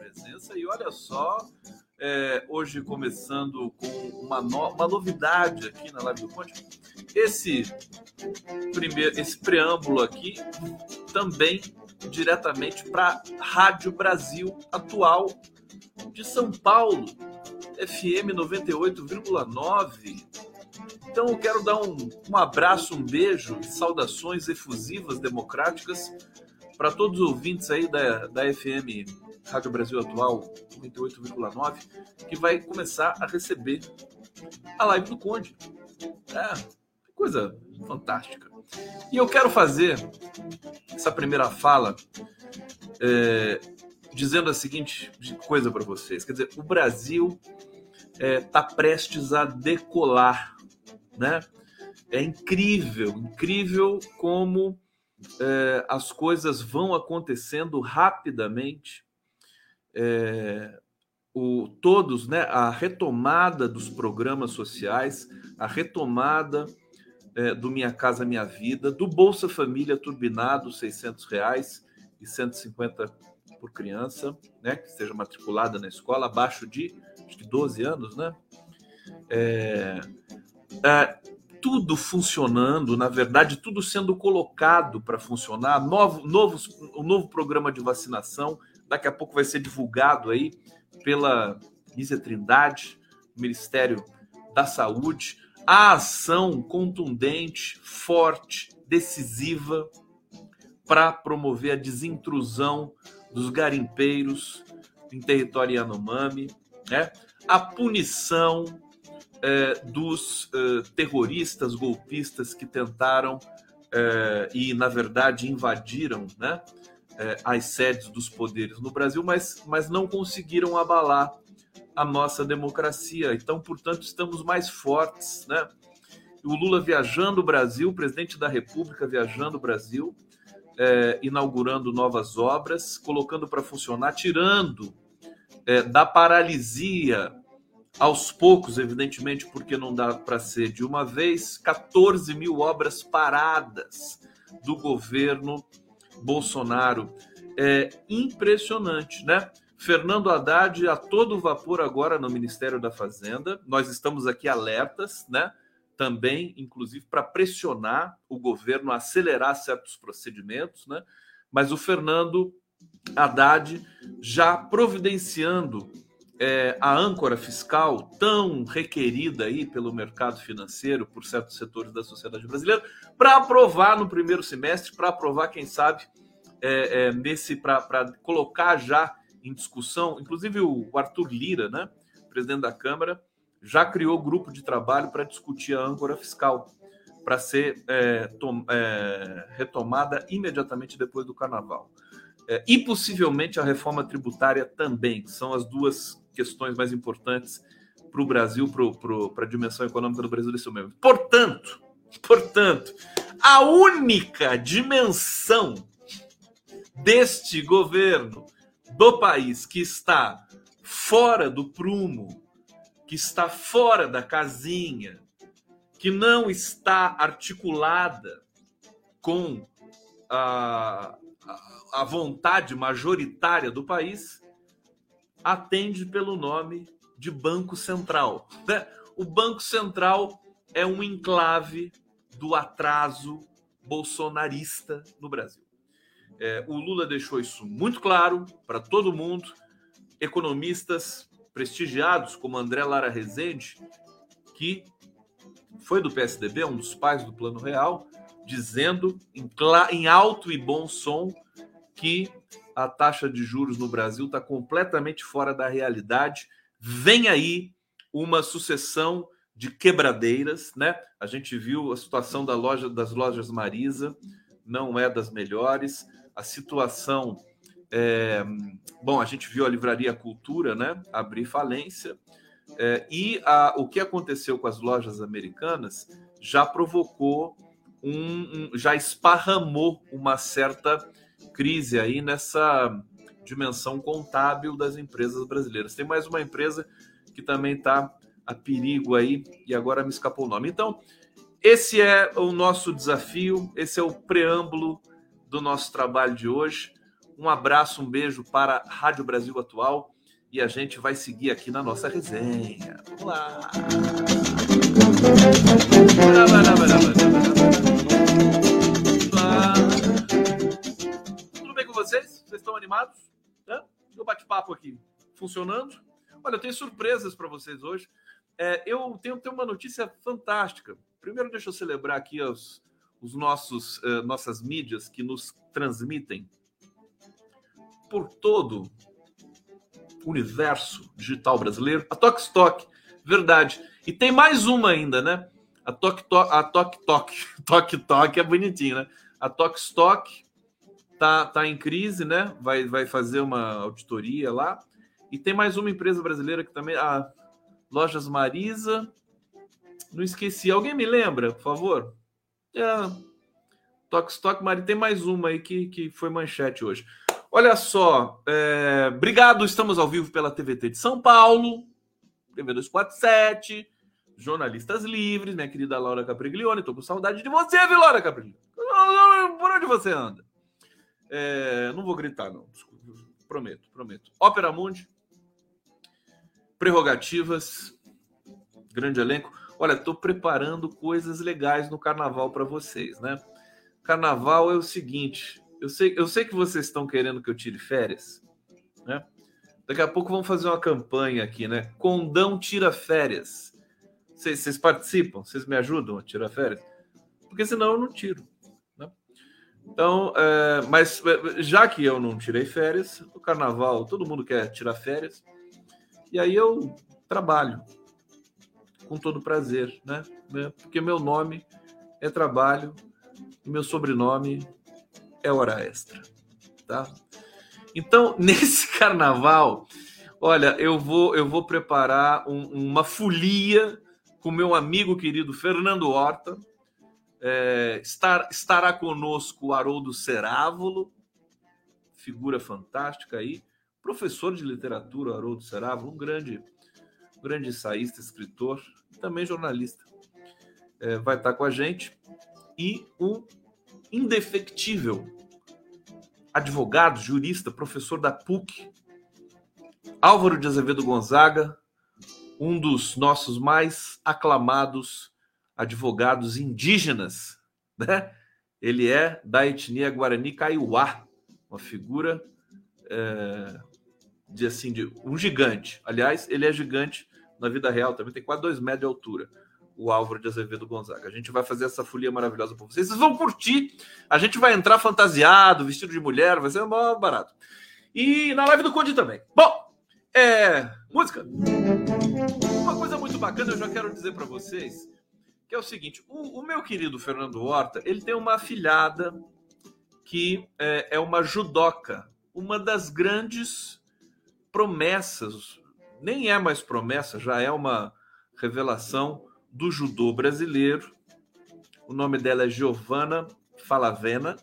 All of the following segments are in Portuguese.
presença e olha só, é, hoje começando com uma, no, uma novidade aqui na live do Conde. Esse primeiro, esse preâmbulo aqui também diretamente para Rádio Brasil Atual de São Paulo, FM 98,9. Então eu quero dar um, um abraço, um beijo saudações efusivas democráticas para todos os ouvintes aí da, da FM Rádio Brasil Atual 98,9, que vai começar a receber a live do Conde. É, coisa fantástica. E eu quero fazer essa primeira fala é, dizendo a seguinte coisa para vocês. Quer dizer, o Brasil está é, tá prestes a decolar, né? É incrível, incrível como é, as coisas vão acontecendo rapidamente. É, o, todos, né? A retomada dos programas sociais, a retomada é, do Minha Casa Minha Vida, do Bolsa Família turbinado, 600 reais e 150 por criança, né, que esteja matriculada na escola, abaixo de, de 12 anos, né? É, é, tudo funcionando, na verdade, tudo sendo colocado para funcionar. Novo, novos, um novo programa de vacinação, daqui a pouco vai ser divulgado aí pela Nízia Trindade, Ministério da Saúde. A ação contundente, forte, decisiva para promover a desintrusão dos garimpeiros em território Yanomami, né? a punição é, dos é, terroristas golpistas que tentaram é, e, na verdade, invadiram né, é, as sedes dos poderes no Brasil, mas, mas não conseguiram abalar a nossa democracia. Então, portanto, estamos mais fortes. Né? O Lula viajando o Brasil, o presidente da República viajando o Brasil, é, inaugurando novas obras, colocando para funcionar, tirando é, da paralisia aos poucos, evidentemente, porque não dá para ser de uma vez, 14 mil obras paradas do governo Bolsonaro. É impressionante, né? Fernando Haddad a todo vapor agora no Ministério da Fazenda. Nós estamos aqui alertas, né? também, inclusive, para pressionar o governo a acelerar certos procedimentos, né? Mas o Fernando Haddad já providenciando é, a âncora fiscal tão requerida aí pelo mercado financeiro por certos setores da sociedade brasileira para aprovar no primeiro semestre, para aprovar, quem sabe, é, é, nesse para colocar já em discussão, inclusive o Arthur Lira, né, presidente da Câmara, já criou grupo de trabalho para discutir a âncora fiscal, para ser é, tom, é, retomada imediatamente depois do carnaval. É, e possivelmente a reforma tributária também, são as duas questões mais importantes para o Brasil, para a dimensão econômica do Brasil nesse momento. Portanto, portanto, a única dimensão deste governo do país que está fora do prumo que está fora da casinha, que não está articulada com a, a vontade majoritária do país, atende pelo nome de Banco Central. Né? O Banco Central é um enclave do atraso bolsonarista no Brasil. É, o Lula deixou isso muito claro para todo mundo. Economistas prestigiados, como André Lara Rezende, que foi do PSDB, um dos pais do Plano Real, dizendo em, em alto e bom som que a taxa de juros no Brasil está completamente fora da realidade. Vem aí uma sucessão de quebradeiras, né? A gente viu a situação da loja das lojas Marisa, não é das melhores. A situação é, bom, a gente viu a Livraria Cultura né, abrir falência, é, e a, o que aconteceu com as lojas americanas já provocou um, um, já esparramou uma certa crise aí nessa dimensão contábil das empresas brasileiras. Tem mais uma empresa que também está a perigo aí e agora me escapou o nome. Então, esse é o nosso desafio, esse é o preâmbulo do nosso trabalho de hoje. Um abraço, um beijo para a Rádio Brasil Atual e a gente vai seguir aqui na nossa resenha. Vamos lá! Vocês? Vocês estão animados? Né? O bate-papo aqui funcionando. Olha, eu tenho surpresas para vocês hoje. É, eu tenho, tenho uma notícia fantástica. Primeiro, deixa eu celebrar aqui os, os nossos uh, nossas mídias que nos transmitem por todo o universo digital brasileiro. A Tok Stock, verdade. E tem mais uma ainda, né? A Tok Tok, a Tok Tok, Tok Tok é bonitinho, né? A Tok Stock tá, tá em crise, né? Vai, vai fazer uma auditoria lá. E tem mais uma empresa brasileira que também, a Lojas Marisa. Não esqueci. Alguém me lembra, por favor? É, Tok Stock Marisa. Tem mais uma aí que, que foi manchete hoje. Olha só, é, obrigado. Estamos ao vivo pela TVT de São Paulo, TV 247, Jornalistas Livres, minha querida Laura Capriglione. Estou com saudade de você, viu, Laura Capriglione? Por onde você anda? É, não vou gritar, não. Prometo, prometo. Ópera Mundi, prerrogativas, grande elenco. Olha, estou preparando coisas legais no carnaval para vocês, né? Carnaval é o seguinte: eu sei, eu sei que vocês estão querendo que eu tire férias, né? Daqui a pouco vamos fazer uma campanha aqui, né? Condão tira férias. Vocês, vocês participam? Vocês me ajudam a tirar férias? Porque senão eu não tiro. Né? Então, é, mas é, já que eu não tirei férias, o carnaval, todo mundo quer tirar férias, e aí eu trabalho com todo prazer, né? Porque meu nome é trabalho e meu sobrenome é hora extra, tá? Então, nesse carnaval, olha, eu vou eu vou preparar um, uma folia com meu amigo querido Fernando Horta. É, estar, estará conosco o Haroldo Cerávulo, figura fantástica aí, professor de literatura, Haroldo Cerávulo, um grande, grande ensaísta, escritor, também jornalista. É, vai estar com a gente. E um indefectível advogado, jurista, professor da PUC, Álvaro de Azevedo Gonzaga, um dos nossos mais aclamados advogados indígenas, né? Ele é da etnia Guarani Kaiowá, uma figura é, de assim de um gigante. Aliás, ele é gigante na vida real, também tem quase dois metros de altura o Álvaro de Azevedo Gonzaga. A gente vai fazer essa folia maravilhosa para vocês. Vocês vão curtir. A gente vai entrar fantasiado, vestido de mulher, vai ser mó barato. E na live do Conde também. Bom, é, música. Uma coisa muito bacana, eu já quero dizer para vocês, que é o seguinte: o, o, meu querido Fernando Horta, ele tem uma afilhada que é, é uma judoca, uma das grandes promessas, nem é mais promessa, já é uma revelação do judô brasileiro. O nome dela é Giovanna Falavena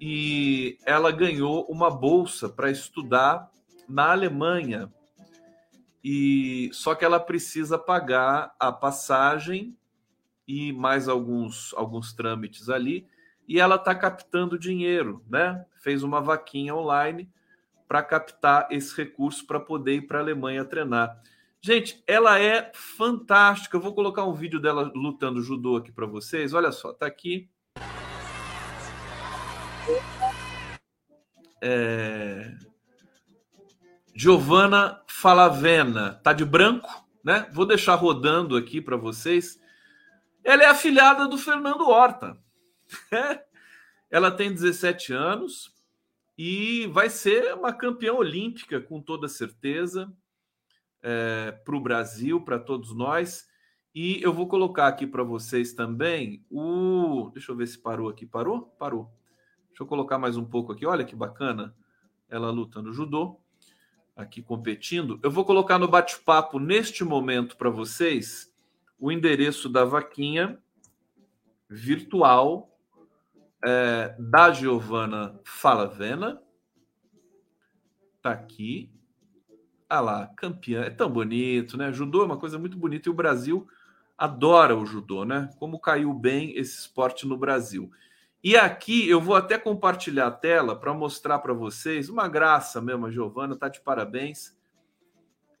e ela ganhou uma bolsa para estudar na Alemanha. E só que ela precisa pagar a passagem e mais alguns alguns trâmites ali, e ela está captando dinheiro, né? Fez uma vaquinha online para captar esse recurso para poder ir para a Alemanha treinar. Gente, ela é fantástica. Eu vou colocar um vídeo dela lutando judô aqui para vocês. Olha só, tá aqui. É... Giovana Falavena, tá de branco, né? Vou deixar rodando aqui para vocês. Ela é afilhada do Fernando Horta. ela tem 17 anos e vai ser uma campeã olímpica com toda certeza é, para o Brasil, para todos nós. E eu vou colocar aqui para vocês também o. Deixa eu ver se parou aqui. Parou? Parou. Deixa eu colocar mais um pouco aqui. Olha que bacana. Ela lutando judô, aqui competindo. Eu vou colocar no bate-papo neste momento para vocês o endereço da vaquinha virtual é, da Giovana Falavena. Tá aqui. Ah lá, campeã. É tão bonito, né? Judô é uma coisa muito bonita e o Brasil adora o judô, né? Como caiu bem esse esporte no Brasil. E aqui eu vou até compartilhar a tela para mostrar para vocês uma graça mesmo. A Giovana tá de parabéns.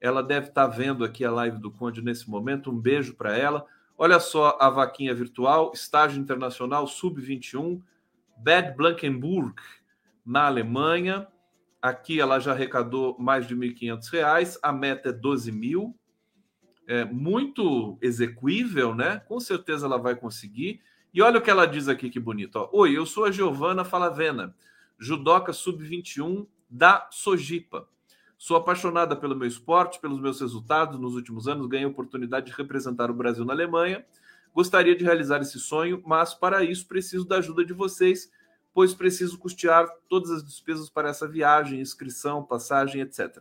Ela deve estar tá vendo aqui a live do Conde nesse momento. Um beijo para ela. Olha só a vaquinha virtual, estágio internacional sub-21, Bad Blankenburg, na Alemanha. Aqui ela já arrecadou mais de R$ 1.500, a meta é 12 mil. É muito execuível, né? Com certeza ela vai conseguir. E olha o que ela diz aqui, que bonito. Ó. Oi, eu sou a Giovana Falavena, judoca sub-21 da Sojipa. Sou apaixonada pelo meu esporte, pelos meus resultados. Nos últimos anos, ganhei a oportunidade de representar o Brasil na Alemanha. Gostaria de realizar esse sonho, mas para isso preciso da ajuda de vocês pois preciso custear todas as despesas para essa viagem, inscrição, passagem, etc.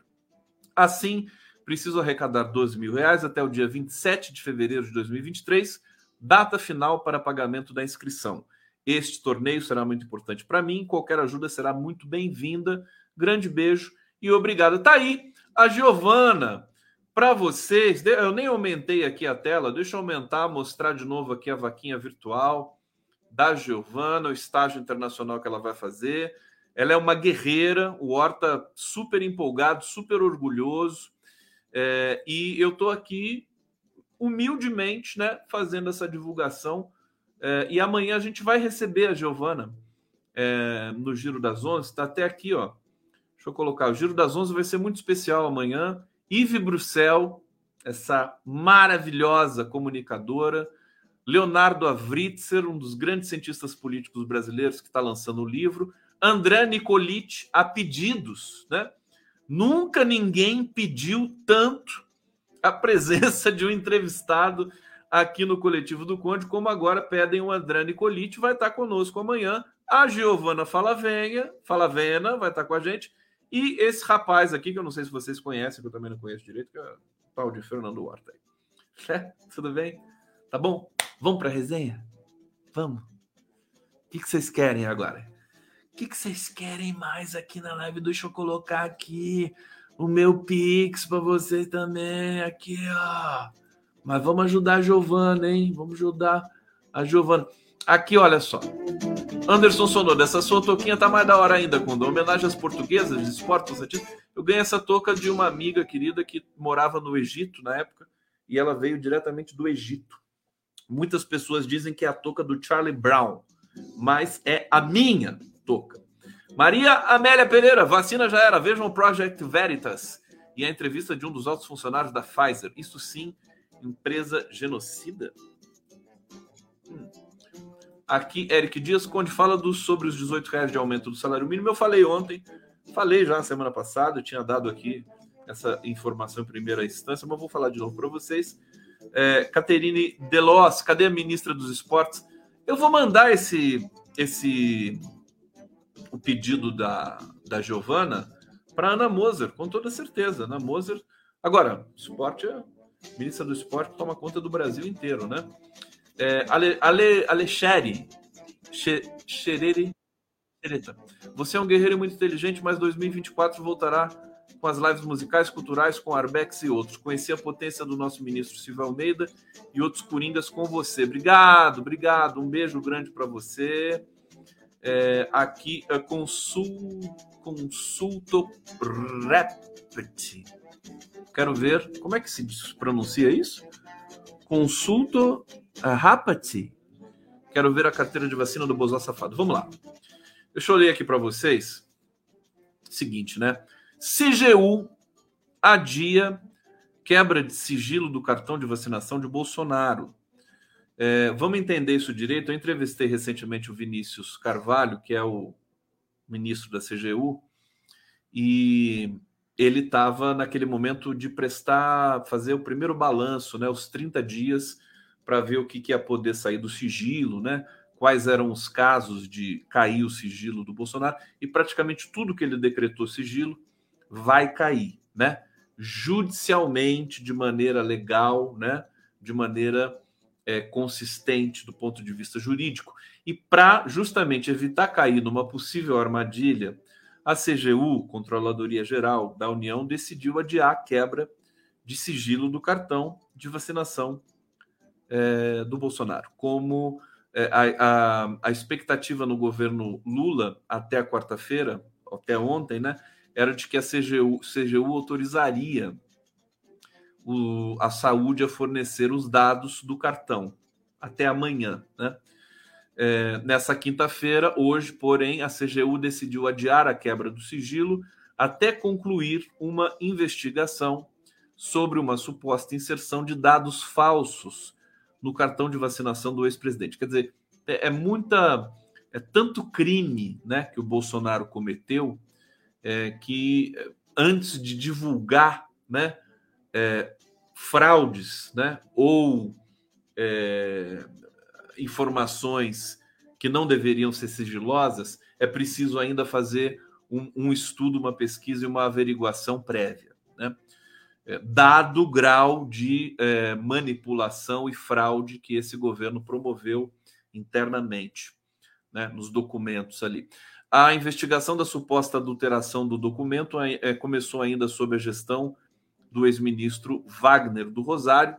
Assim, preciso arrecadar 12 mil reais até o dia 27 de fevereiro de 2023, data final para pagamento da inscrição. Este torneio será muito importante para mim, qualquer ajuda será muito bem-vinda. Grande beijo e obrigado. Tá aí a Giovana. Para vocês, eu nem aumentei aqui a tela, deixa eu aumentar, mostrar de novo aqui a vaquinha virtual da Giovana, o estágio internacional que ela vai fazer. Ela é uma guerreira, o Horta super empolgado, super orgulhoso. É, e eu estou aqui humildemente né, fazendo essa divulgação. É, e amanhã a gente vai receber a Giovana é, no Giro das Onze. Está até aqui, ó. Deixa eu colocar. O Giro das Onze vai ser muito especial amanhã. Yves Bruxel, essa maravilhosa comunicadora, Leonardo Avritzer, um dos grandes cientistas políticos brasileiros que está lançando o livro, André Nicolitti, a pedidos, né? Nunca ninguém pediu tanto a presença de um entrevistado aqui no Coletivo do Conde, como agora pedem o André Nicolitti, vai estar conosco amanhã. A Giovana Falavenha, Falavena vai estar com a gente. E esse rapaz aqui, que eu não sei se vocês conhecem, que eu também não conheço direito, que é o tal de Fernando Horta. É, tudo bem? Tá bom? Vamos para a resenha? Vamos. O que, que vocês querem agora? O que, que vocês querem mais aqui na live? Deixa eu colocar aqui o meu Pix para vocês também. Aqui, ó. Mas vamos ajudar a Giovana, hein? Vamos ajudar a Giovana. Aqui, olha só. Anderson Sonoda, essa sua touquinha tá mais da hora ainda, quando homenagem às portuguesas de esporte. Eu ganhei essa touca de uma amiga querida que morava no Egito na época e ela veio diretamente do Egito. Muitas pessoas dizem que é a touca do Charlie Brown, mas é a minha touca. Maria Amélia Pereira, vacina já era. Vejam o Project Veritas e a entrevista de um dos altos funcionários da Pfizer. Isso sim, empresa genocida? Hum. Aqui, Eric Dias, Conde fala do, sobre os 18 reais de aumento do salário mínimo. Eu falei ontem, falei já na semana passada, eu tinha dado aqui essa informação em primeira instância, mas vou falar de novo para vocês é, Caterine Delos, cadê a ministra dos Esportes? Eu vou mandar esse, esse o pedido da, da Giovana para Ana Moser, com toda certeza. Ana Moser. Agora, esporte é. Ministra do Esporte toma conta do Brasil inteiro, né? É, Ale, Ale, Xerere Você é um guerreiro muito inteligente, mas 2024 voltará com as lives musicais, culturais, com Arbex e outros. Conheci a potência do nosso ministro Silvio Almeida e outros coringas com você. Obrigado, obrigado. Um beijo grande para você. É, aqui, é, consul, consulto repete. Quero ver, como é que se pronuncia isso? Consulto rapati. Quero ver a carteira de vacina do Bozó Safado. Vamos lá. Deixa eu ler aqui para vocês. Seguinte, né? CGU adia quebra de sigilo do cartão de vacinação de Bolsonaro. É, vamos entender isso direito. Eu entrevistei recentemente o Vinícius Carvalho, que é o ministro da CGU, e ele estava naquele momento de prestar, fazer o primeiro balanço, né, os 30 dias, para ver o que, que ia poder sair do sigilo, né? Quais eram os casos de cair o sigilo do Bolsonaro, e praticamente tudo que ele decretou sigilo vai cair, né? Judicialmente, de maneira legal, né? De maneira é, consistente do ponto de vista jurídico. E para justamente evitar cair numa possível armadilha a CGU, Controladoria Geral da União, decidiu adiar a quebra de sigilo do cartão de vacinação é, do Bolsonaro. Como é, a, a, a, expectativa no governo Lula até a quarta-feira, até ontem, né, era de que a CGU, CGU autorizaria o, a saúde a fornecer os dados do cartão até amanhã, né? É, nessa quinta-feira, hoje, porém, a CGU decidiu adiar a quebra do sigilo até concluir uma investigação sobre uma suposta inserção de dados falsos no cartão de vacinação do ex-presidente. Quer dizer, é, é, muita. É tanto crime né, que o Bolsonaro cometeu é, que antes de divulgar né, é, fraudes né, ou é, informações que não deveriam ser sigilosas, é preciso ainda fazer um, um estudo, uma pesquisa e uma averiguação prévia. É, dado o grau de é, manipulação e fraude que esse governo promoveu internamente, né, nos documentos ali. A investigação da suposta adulteração do documento é, começou ainda sob a gestão do ex-ministro Wagner do Rosário,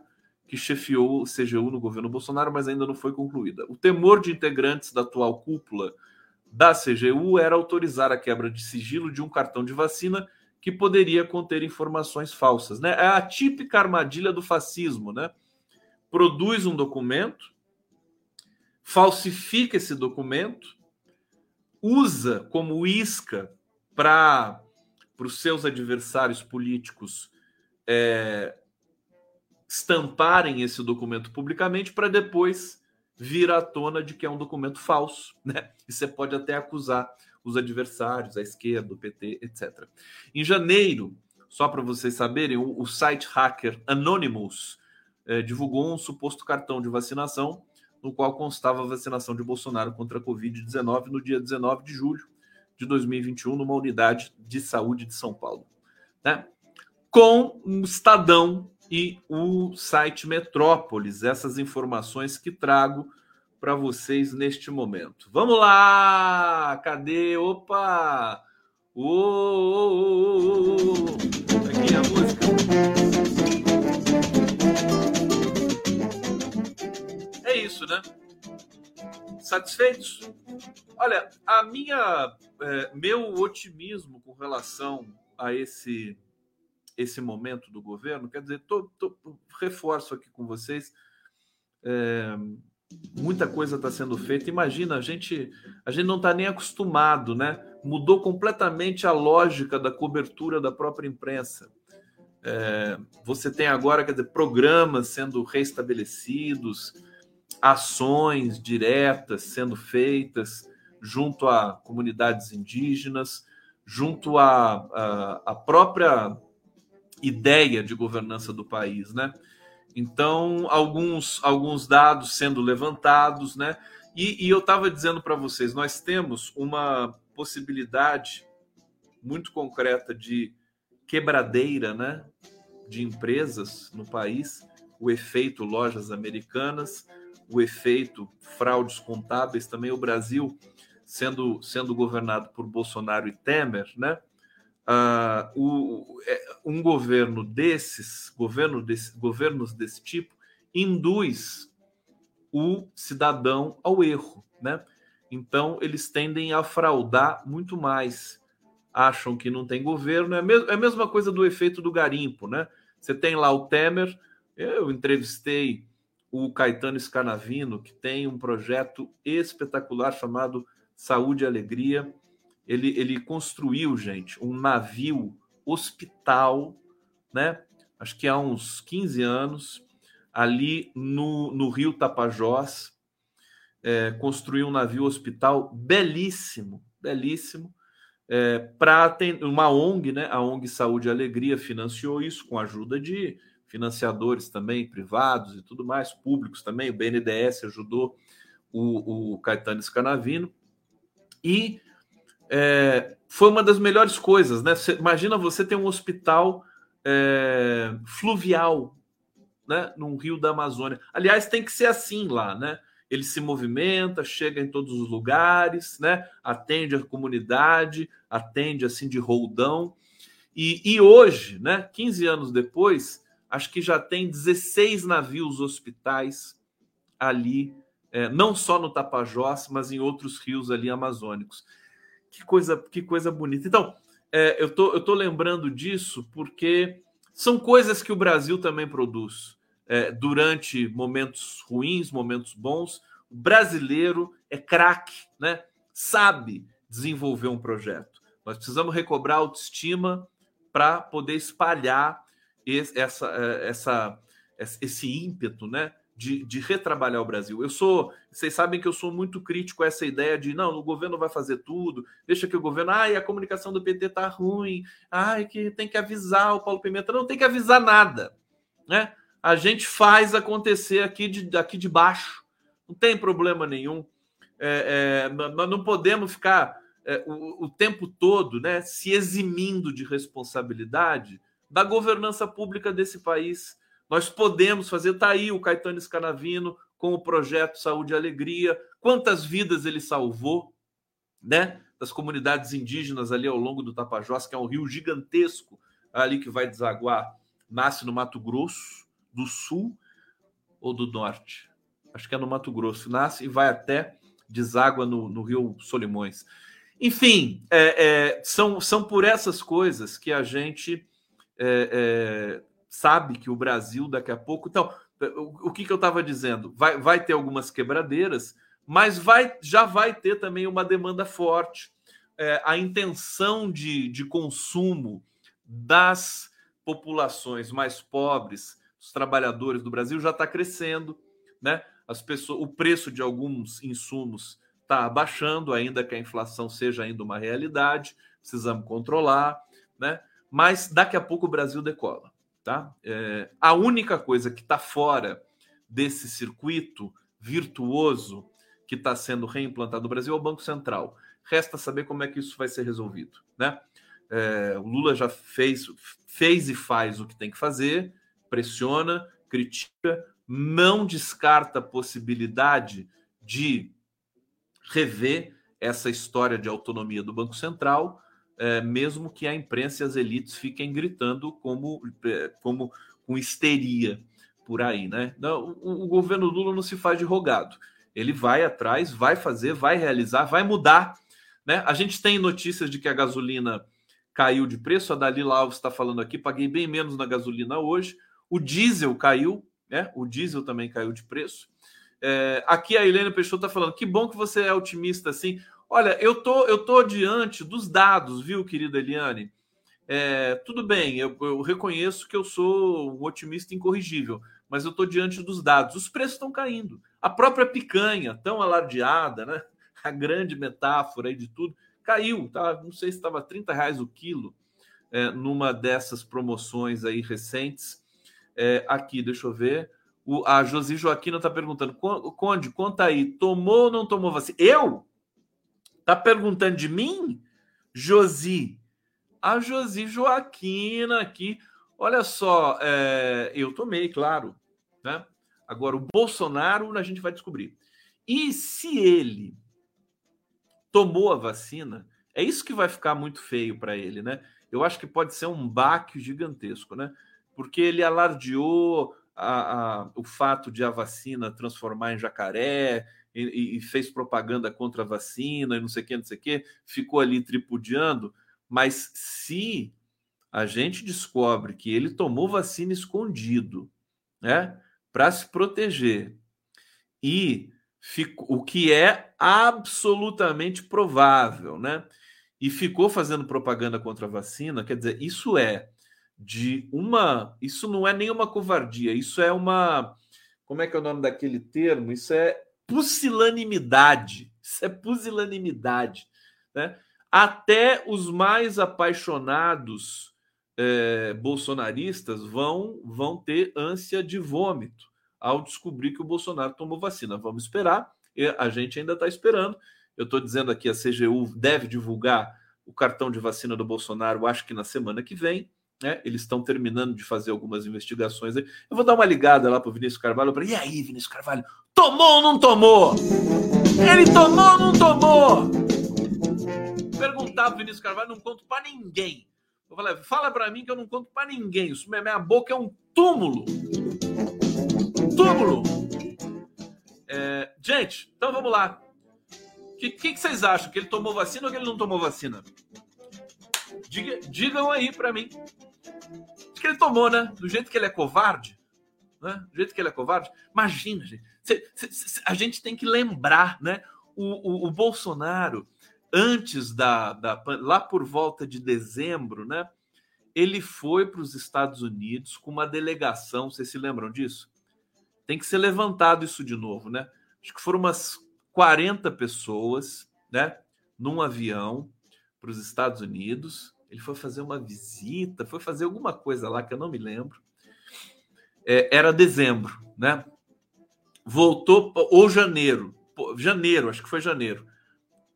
que chefiou o CGU no governo Bolsonaro, mas ainda não foi concluída. O temor de integrantes da atual cúpula da CGU era autorizar a quebra de sigilo de um cartão de vacina que poderia conter informações falsas. Né? É a típica armadilha do fascismo. Né? Produz um documento, falsifica esse documento, usa como isca para os seus adversários políticos é, estamparem esse documento publicamente para depois vir à tona de que é um documento falso, né? E você pode até acusar os adversários, a esquerda, o PT, etc. Em janeiro, só para vocês saberem, o, o, site hacker Anonymous eh, divulgou um suposto cartão de vacinação no qual constava a vacinação de Bolsonaro contra a Covid-19 no dia 19 de julho de 2021 numa unidade de saúde de São Paulo, né? Com um Estadão e o site Metrópolis, essas informações que trago para vocês neste momento. Vamos lá! Cadê? Opa! Ô, Aqui a música. É isso, né? Satisfeitos? Olha, a minha, é, meu otimismo com relação a esse esse momento do governo. Quer dizer, tô, tô, reforço aqui com vocês. É, muita coisa está sendo feita. Imagina, a gente, a gente não está nem acostumado, né? Mudou completamente a lógica da cobertura da própria imprensa. É, você tem agora, quer dizer, programas sendo restabelecidos, ações diretas sendo feitas junto a comunidades indígenas, junto à a, a, própria ideia de governança do país, né? Então, alguns, alguns dados sendo levantados, né? E, e eu estava dizendo para vocês, nós temos uma possibilidade muito concreta de quebradeira, né? De empresas no país, o efeito lojas americanas, o efeito fraudes contábeis, também o Brasil sendo, sendo governado por Bolsonaro e Temer, né? Uh, o, é, um governo desses, governo desse, governos desse tipo, induz o cidadão ao erro, né? Então eles tendem a fraudar muito mais. Acham que não tem governo, é, é a mesma coisa do efeito do garimpo, né? Você tem lá o Temer, eu entrevistei o Caetano Scanavino, que tem um projeto espetacular chamado Saúde e Alegria ele, ele construiu, gente, um navio hospital, né? Acho que há uns 15 anos, ali no, no Rio Tapajós, é, construiu um navio hospital belíssimo, belíssimo, é, para uma ONG, né? A ONG Saúde e Alegria financiou isso com a ajuda de financiadores também privados e tudo mais, públicos também. O BNDES ajudou o, o Caetano Scanavino. E é, foi uma das melhores coisas, né? Você, imagina você ter um hospital é, fluvial, né? Num rio da Amazônia. Aliás, tem que ser assim lá, né? ele se movimenta, chega em todos os lugares, né? Atende a comunidade, atende assim de roldão. E, e hoje, né, 15 anos depois, acho que já tem 16 navios hospitais ali, é, não só no Tapajós, mas em outros rios ali amazônicos. Que coisa, que coisa bonita. Então, é, eu, tô, eu tô lembrando disso porque são coisas que o Brasil também produz. É, durante momentos ruins, momentos bons, o brasileiro é craque, né? sabe desenvolver um projeto. Nós precisamos recobrar autoestima para poder espalhar esse, essa, é, essa, esse ímpeto né? De, de retrabalhar o Brasil. Eu sou, vocês sabem que eu sou muito crítico a essa ideia de não, o governo vai fazer tudo, deixa que o governo, ai, a comunicação do PT tá ruim, ai, que tem que avisar o Paulo Pimenta, não tem que avisar nada, né? A gente faz acontecer aqui de, aqui de baixo, não tem problema nenhum. É, é, nós não podemos ficar é, o, o tempo todo, né, se eximindo de responsabilidade da governança pública desse país nós podemos fazer. Está aí o Caetano Scanavino com o projeto Saúde e Alegria. Quantas vidas ele salvou, né? Das comunidades indígenas ali ao longo do Tapajós, que é um rio gigantesco ali que vai desaguar. Nasce no Mato Grosso do Sul ou do Norte? Acho que é no Mato Grosso. Nasce e vai até deságua no, no Rio Solimões. Enfim, é, é, são, são por essas coisas que a gente é, é sabe que o Brasil daqui a pouco. Então, o, que, que eu estava dizendo? Vai, vai ter algumas quebradeiras, mas vai, já vai ter também uma demanda forte. É, a intenção de, de consumo das populações mais pobres, os trabalhadores do Brasil, já está crescendo, né? As pessoas, o preço de alguns insumos está abaixando, ainda que a inflação seja ainda uma realidade, precisamos controlar, né? Mas daqui a pouco o Brasil decola. Tá? É, a única coisa que está fora desse circuito virtuoso que está sendo reimplantado no Brasil é o Banco Central. Resta saber como é que isso vai ser resolvido. Né? É, o Lula já fez, fez e faz o que tem que fazer, pressiona, critica, não descarta a possibilidade de rever essa história de autonomia do Banco Central, é, mesmo que a imprensa e as elites fiquem gritando como, é, como com histeria por aí, né? Não, o, o, governo Lula não se faz de rogado. Ele vai atrás, vai fazer, vai realizar, vai mudar. Né? A gente tem notícias de que a gasolina caiu de preço. A Dalila Alves está falando aqui, paguei bem menos na gasolina hoje. O diesel caiu, né? O diesel também caiu de preço. É, aqui a Helena Peixoto está falando: que bom que você é otimista assim. Olha, eu tô, eu tô diante dos dados, viu, querida Eliane? É, tudo bem, eu, eu, reconheço que eu sou um otimista incorrigível, mas eu estou diante dos dados. Os preços estão caindo. A própria picanha, tão alardeada, né? A grande metáfora aí de tudo, caiu. Tá? Não sei se estava 30 reais o quilo é, numa dessas promoções aí recentes. É, aqui, deixa eu ver. O, a Josi Joaquina está perguntando: Conde, conta aí, tomou ou não tomou vacina? Eu? Tá perguntando de mim? Josi. A Josi Joaquina aqui. Olha só, é, eu tomei, claro. Né? Agora, o Bolsonaro a gente vai descobrir. E se ele tomou a vacina, é isso que vai ficar muito feio para ele, né? Eu acho que pode ser um baque gigantesco, né? Porque ele alardeou a, a, o fato de a vacina transformar em jacaré, e, e, fez propaganda contra a vacina e não sei o que, não sei o que, ficou ali tripudiando. Mas se a gente descobre que ele tomou vacina escondido, né, para se proteger, e ficou, o que é absolutamente provável, né, e ficou fazendo propaganda contra a vacina, quer dizer, isso é de uma, isso não é nenhuma covardia, isso é uma, como é que é o nome daquele termo? Isso é pusilanimidade. Isso é pusilanimidade. Né? Até os mais apaixonados é, bolsonaristas vão, vão ter ânsia de vômito ao descobrir que o Bolsonaro tomou vacina. Vamos esperar. A gente ainda está esperando. Eu estou dizendo aqui, a CGU deve divulgar o cartão de vacina do Bolsonaro, acho que na semana que vem. Né? Eles estão terminando de fazer algumas investigações. Eu vou dar uma ligada lá para o Vinícius Carvalho. Para e aí, Vinícius Carvalho, Tomou ou não tomou? Ele tomou ou não tomou? Perguntava o Vinícius Carvalho, não conto para ninguém. Eu falei, fala para mim que eu não conto para ninguém. Isso, minha boca é um túmulo. Túmulo. É, gente, então vamos lá. O que, que, que, vocês acham? Que ele tomou vacina ou que ele não tomou vacina? Diga, digam aí para mim. Acho que ele tomou, né? Do jeito que ele é covarde. Né? Do jeito que ele é covarde. Imagina, gente. Cê, cê, cê, a gente tem que lembrar, né? O, o, o Bolsonaro, antes da, da. lá por volta de dezembro, né? Ele foi para os Estados Unidos com uma delegação. Vocês se lembram disso? Tem que ser levantado isso de novo, né? Acho que foram umas 40 pessoas, né? Num avião para os Estados Unidos. Ele foi fazer uma visita, foi fazer alguma coisa lá que eu não me lembro. É, era dezembro, né? Voltou, ou janeiro, janeiro, acho que foi janeiro.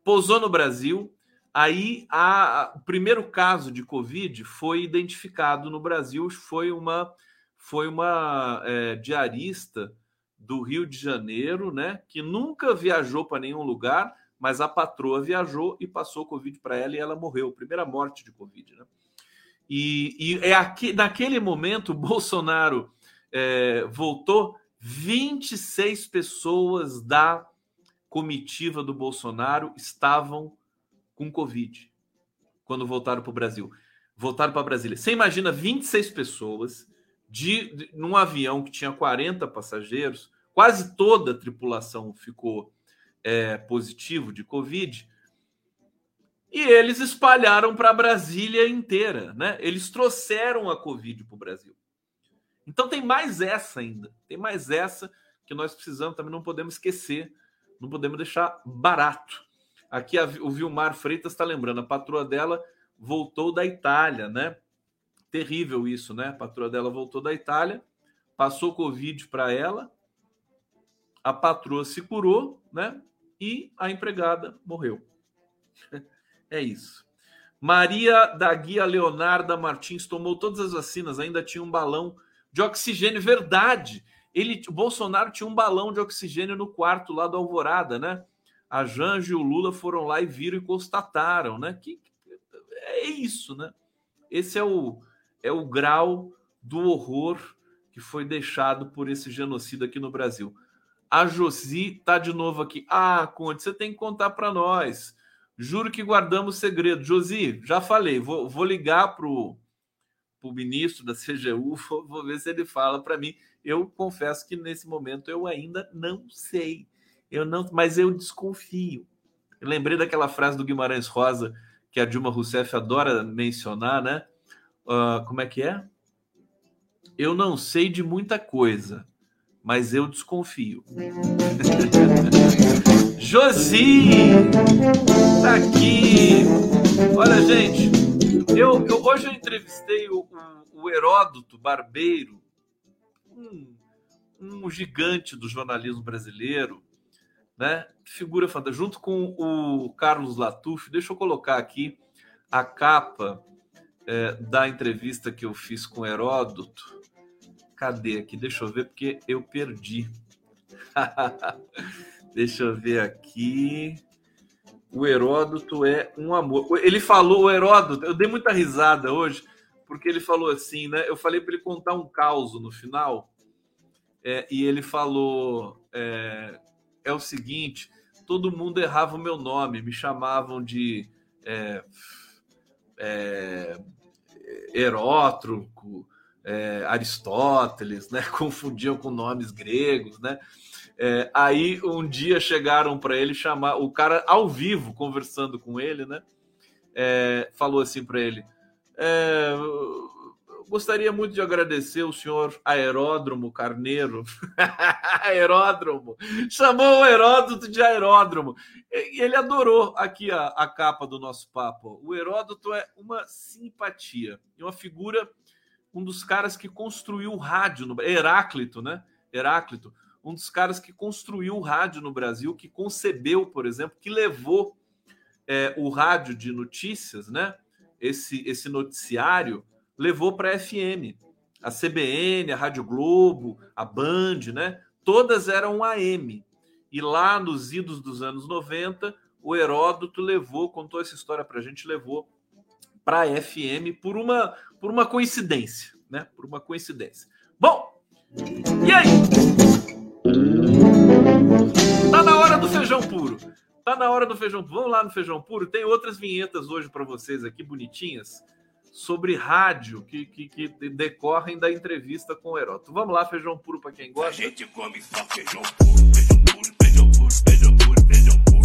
Pousou no Brasil. Aí a, o primeiro caso de Covid foi identificado no Brasil, foi uma, foi uma é, diarista do Rio de Janeiro, né? Que nunca viajou para nenhum lugar, mas a patroa viajou e passou Covid para ela e ela morreu. Primeira morte de Covid, né? E, e é aqui, naquele momento, Bolsonaro é, voltou, 26 pessoas da comitiva do Bolsonaro estavam com Covid quando voltaram para o Brasil. Voltaram para Brasília. Você imagina 26 pessoas de, de, num avião que tinha 40 passageiros, quase toda a tripulação ficou é, positivo de Covid. E eles espalharam para Brasília inteira, né? Eles trouxeram a Covid para o Brasil. Então tem mais essa ainda, tem mais essa que nós precisamos, também não podemos esquecer, não podemos deixar barato. Aqui a, o Vilmar Freitas está lembrando, a patroa dela voltou da Itália, né? Terrível isso, né? A patroa dela voltou da Itália, passou Covid para ela, a patroa se curou, né? e a empregada morreu. É isso. Maria da Guia Leonarda Martins tomou todas as vacinas, ainda tinha um balão de oxigênio. Verdade. Ele, o Bolsonaro tinha um balão de oxigênio no quarto lá do Alvorada, né? A Janja e o Lula foram lá e viram e constataram, né? Que é isso, né? Esse é o é o grau do horror que foi deixado por esse genocídio aqui no Brasil. A Josi tá de novo aqui. Ah, Conte, você tem que contar para nós. Juro que guardamos segredo. Josi, já falei, vou, vou ligar pro o ministro da CGU, vou, vou ver se ele fala para mim. Eu confesso que nesse momento eu ainda não sei. Eu não, mas eu desconfio. Eu lembrei daquela frase do Guimarães Rosa que a Dilma Rousseff adora mencionar, né? Uh, como é que é? Eu não sei de muita coisa, mas eu desconfio. Josi tá aqui. Olha, gente, eu, eu hoje eu entrevistei o, o, o Heródoto Barbeiro, um, um, gigante do jornalismo brasileiro, né? Figura fantástica, junto com o Carlos Latuf. Deixa eu colocar aqui a capa é, da entrevista que eu fiz com o Heródoto Cadê aqui? Deixa eu ver, porque eu perdi. Deixa eu ver aqui. O Heródoto é um amor. Ele falou, o Heródoto, eu dei muita risada hoje, porque ele falou assim, né? Eu falei para ele contar um caos no final, é, e ele falou: é, é, o seguinte, todo mundo errava o meu nome, me chamavam de é, é, Herótroco, é, Aristóteles, né? Confundiam com nomes gregos, né? É, aí um dia chegaram para ele chamar o cara ao vivo conversando com ele, né? É, falou assim para ele: é, gostaria muito de agradecer o senhor Aeródromo Carneiro. aeródromo. Chamou o Heródoto de aeródromo. E ele adorou aqui a, a capa do nosso papo. O Heródoto é uma simpatia e uma figura um dos caras que construiu o rádio no Heráclito, né? Heráclito, um dos caras que construiu o rádio no Brasil, que concebeu, por exemplo, que levou é, o rádio de notícias, né? Esse, esse noticiário levou para a FM, a CBN, a Rádio Globo, a Band, né? todas eram AM. E lá nos idos dos anos 90, o Heródoto levou, contou essa história para a gente, levou para a FM por uma, por uma coincidência, né? Por uma coincidência. Bom, e aí? Na hora do feijão. Vamos lá no feijão puro. Tem outras vinhetas hoje para vocês aqui bonitinhas sobre rádio que, que, que, decorrem da entrevista com o Heródoto. Vamos lá, feijão puro para quem gosta. A gente come só feijão puro, feijão puro, feijão puro, feijão puro, feijão puro,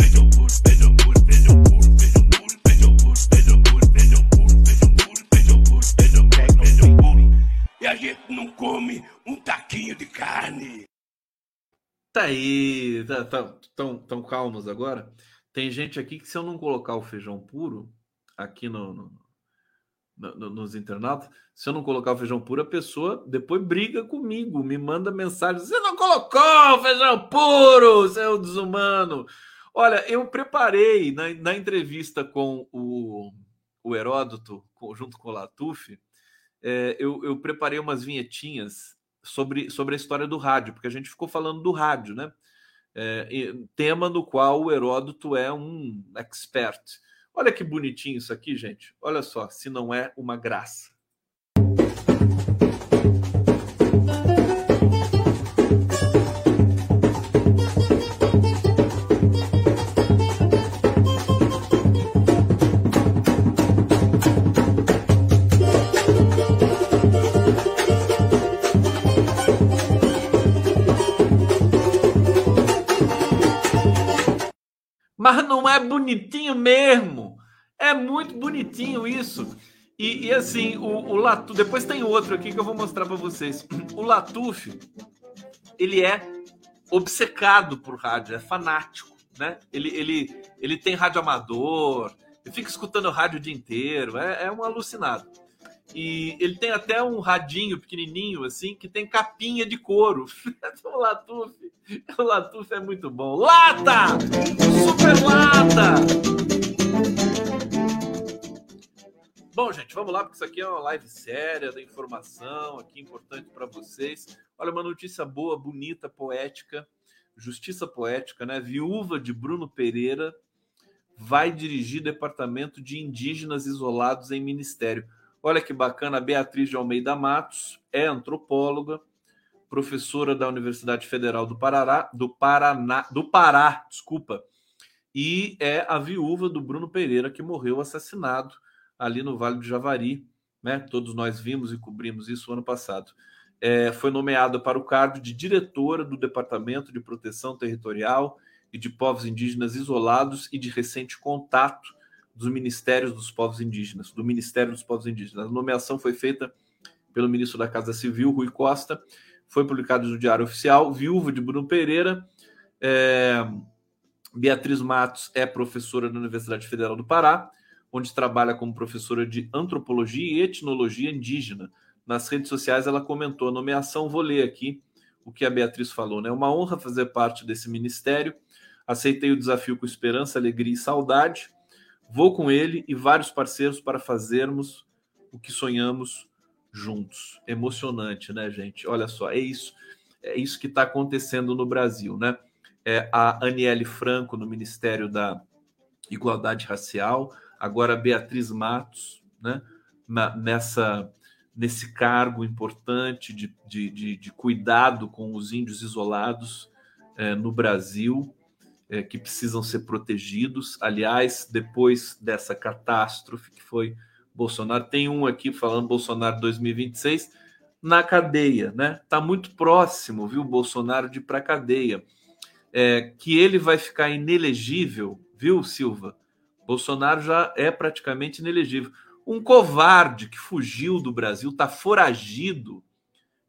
feijão puro, feijão puro, feijão puro, feijão puro. E a gente não come um taquinho de carne. Tá aí, tá, tá, tão, tão calmos agora. Tem gente aqui que se eu não colocar o feijão puro aqui no, no, no, nos internautas, se eu não colocar o feijão puro, a pessoa depois briga comigo, me manda mensagem: você não colocou o feijão puro, seu desumano. Olha, eu preparei na, na entrevista com o, o Heródoto, junto com o Latuf, é, eu, eu preparei umas vinhetinhas sobre, sobre a história do rádio, porque a gente ficou falando do rádio, né? É, tema no qual o Heródoto é um expert. Olha que bonitinho isso aqui, gente. Olha só, se não é uma graça. Bonitinho mesmo. É muito bonitinho isso. E, e assim, o, o Latuf, depois tem outro aqui que eu vou mostrar para vocês. O Latuf, ele é obcecado por rádio, é fanático, né? Ele, ele, ele tem rádio amador, ele fica escutando rádio o dia inteiro, é, é um alucinado. E ele tem até um radinho pequenininho, assim, que tem capinha de couro. o Latuf, o Latuf é muito bom. Lata! Super lata! Bom, gente, vamos lá, porque isso aqui é uma live séria da informação, aqui importante para vocês. Olha, uma notícia boa, bonita, poética, justiça poética, né? Viúva de Bruno Pereira vai dirigir departamento de indígenas isolados em ministério. Olha que bacana, a Beatriz de Almeida Matos é antropóloga, professora da Universidade Federal do Pará, do Paraná, do Pará, desculpa, e é a viúva do Bruno Pereira que morreu assassinado ali no Vale do Javari, né? Todos nós vimos e cobrimos isso ano passado. É, foi nomeada para o cargo de diretora do Departamento de Proteção Territorial e de Povos Indígenas Isolados e de recente contato dos Ministérios dos Povos Indígenas, do Ministério dos Povos Indígenas. A nomeação foi feita pelo ministro da Casa Civil, Rui Costa, foi publicado no Diário Oficial, viúva de Bruno Pereira. É, Beatriz Matos é professora da Universidade Federal do Pará, onde trabalha como professora de antropologia e etnologia indígena. Nas redes sociais ela comentou a nomeação, vou ler aqui o que a Beatriz falou, né? Uma honra fazer parte desse ministério. Aceitei o desafio com esperança, alegria e saudade. Vou com ele e vários parceiros para fazermos o que sonhamos juntos. Emocionante, né, gente? Olha só, é isso, é isso que está acontecendo no Brasil, né? É a Aniele Franco no Ministério da Igualdade Racial, agora Beatriz Matos, né? Nessa nesse cargo importante de, de, de, de cuidado com os índios isolados é, no Brasil é, que precisam ser protegidos. Aliás, depois dessa catástrofe que foi Bolsonaro, tem um aqui falando Bolsonaro 2026 na cadeia, né? Tá muito próximo, viu, Bolsonaro de ir para cadeia. É, que ele vai ficar inelegível, viu, Silva? Bolsonaro já é praticamente inelegível. Um covarde que fugiu do Brasil, tá foragido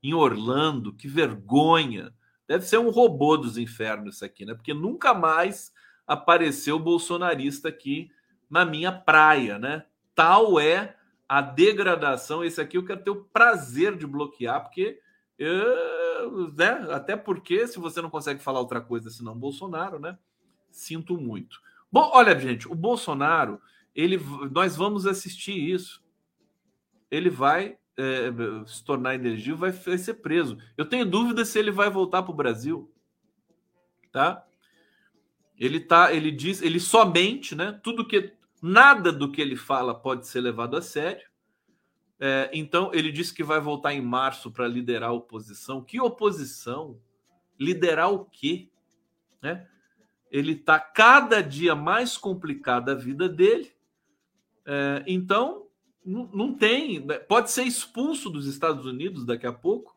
em Orlando, que vergonha Deve ser um robô dos infernos isso aqui, né? Porque nunca mais apareceu bolsonarista aqui na minha praia, né? Tal é a degradação. Esse aqui eu quero ter o prazer de bloquear, porque eu, né? até porque se você não consegue falar outra coisa senão Bolsonaro, né? Sinto muito. Bom, olha, gente, o Bolsonaro, ele, nós vamos assistir isso. Ele vai é, se tornar energia vai, vai ser preso. Eu tenho dúvida se ele vai voltar para o Brasil, tá? Ele tá, ele diz, ele somente, né? Tudo que nada do que ele fala pode ser levado a sério. É, então ele disse que vai voltar em março para liderar a oposição. Que oposição? Liderar o quê? Né? Ele está cada dia mais complicada a vida dele. É, então não, não tem, né? pode ser expulso dos Estados Unidos daqui a pouco.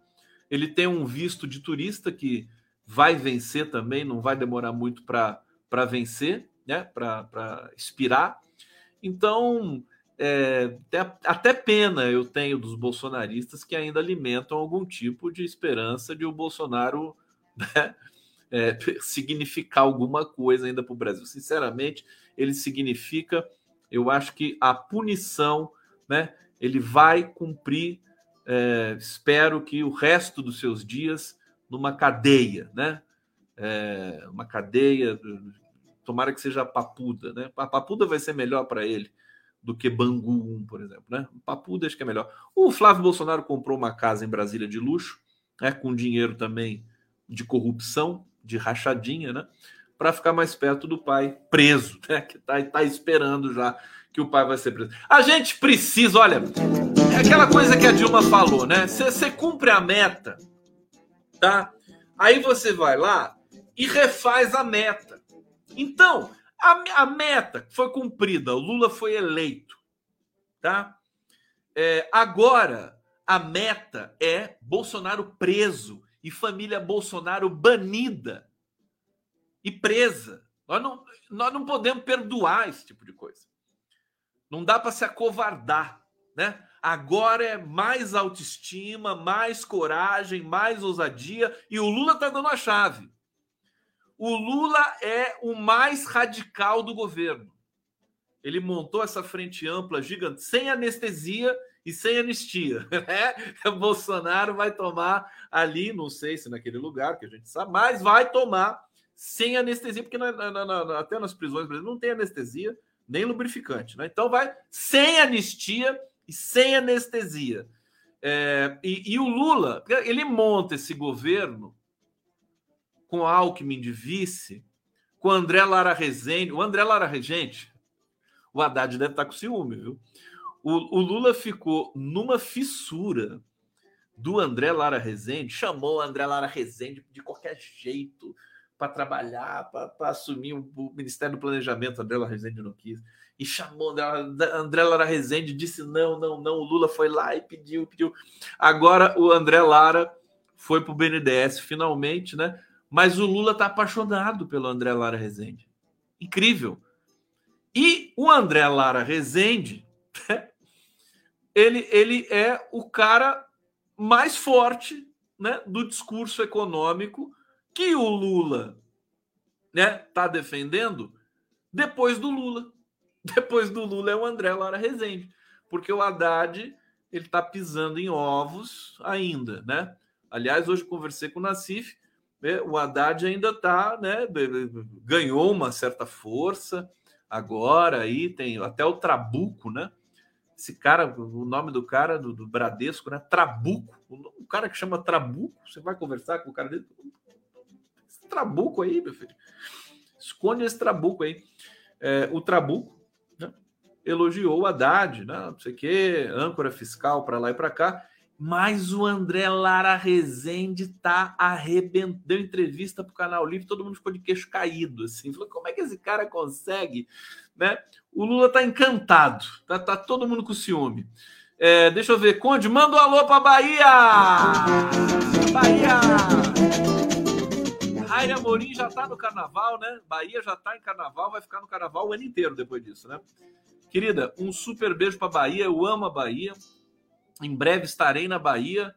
Ele tem um visto de turista que vai vencer também, não vai demorar muito para vencer, né? Para expirar. Então, é, até, pena eu tenho dos bolsonaristas que ainda alimentam algum tipo de esperança de o Bolsonaro né, é, significar alguma coisa ainda para o Brasil. Sinceramente, ele significa, eu acho que a punição né? Ele vai cumprir, é, espero que o resto dos seus dias numa cadeia, né? É, uma cadeia, tomara que seja papuda, né? A papuda vai ser melhor para ele do que Bangu 1, por exemplo, né? Papuda acho que é melhor. O Flávio Bolsonaro comprou uma casa em Brasília de luxo, né? Com dinheiro também de corrupção, de rachadinha, né? Para ficar mais perto do pai preso, né? Que está tá esperando já que o pai vai ser preso. A gente precisa, olha, é aquela coisa que a Dilma falou, né? Você cumpre a meta, tá? Aí você vai lá e refaz a meta. Então, a, a meta foi cumprida, o Lula foi eleito, tá? É, agora, a meta é Bolsonaro preso e família Bolsonaro banida e presa. Nós não, nós não podemos perdoar esse tipo de coisa. Não dá para se acovardar, né? Agora é mais autoestima, mais coragem, mais ousadia e o Lula está dando a chave. O Lula é o mais radical do governo. Ele montou essa frente ampla gigante, sem anestesia e sem anistia. Né? Bolsonaro vai tomar ali, não sei se naquele lugar, que a gente sabe, mas vai tomar sem anestesia, porque na, na, na, até nas prisões não tem anestesia nem lubrificante. Né? Então vai sem anistia e sem anestesia. É, e, e, o Lula, ele monta esse governo com Alckmin de vice, com André Lara Rezende. O André Lara Rezende, o Haddad deve estar com ciúme, viu? O, o Lula ficou numa fissura do André Lara Rezende, chamou o André Lara Rezende de qualquer jeito, para trabalhar, para assumir o Ministério do Planejamento. André Lara Rezende não quis. E chamou André Lara Rezende, disse não, não, não. O Lula foi lá e pediu, pediu. Agora o André Lara foi para o BNDES finalmente, né? Mas o Lula está apaixonado pelo André Lara Rezende. Incrível. E o André Lara Rezende, ele, ele é o cara mais forte né, do discurso econômico que o Lula né, tá defendendo depois do Lula. Depois do Lula é o André Lara Rezende, porque o Haddad ele tá pisando em ovos ainda, né? Aliás, hoje conversei com o Nassif, né, o Haddad ainda tá, né, ganhou uma certa força, agora aí tem até o Trabuco, né? Esse cara, o nome do cara do, do Bradesco, né? Trabuco, o cara que chama Trabuco, você vai conversar com o cara dele, trabuco aí, meu filho. Esconde esse trabuco aí. É, o trabuco né, elogiou o Haddad, né, não sei o quê, âncora fiscal para lá e para cá. Mas o André Lara Rezende tá arrebentando. Deu entrevista para o canal Livre, todo mundo ficou de queixo caído. Assim, falou: como é que esse cara consegue? Né? O Lula tá encantado, tá, tá todo mundo com ciúme. É, deixa eu ver, Conde, manda um alô para Bahia! Bahia! Raira Morim já está no carnaval, né? Bahia já está em carnaval, vai ficar no carnaval o ano inteiro depois disso, né? Querida, um super beijo para Bahia. Eu amo a Bahia. Em breve estarei na Bahia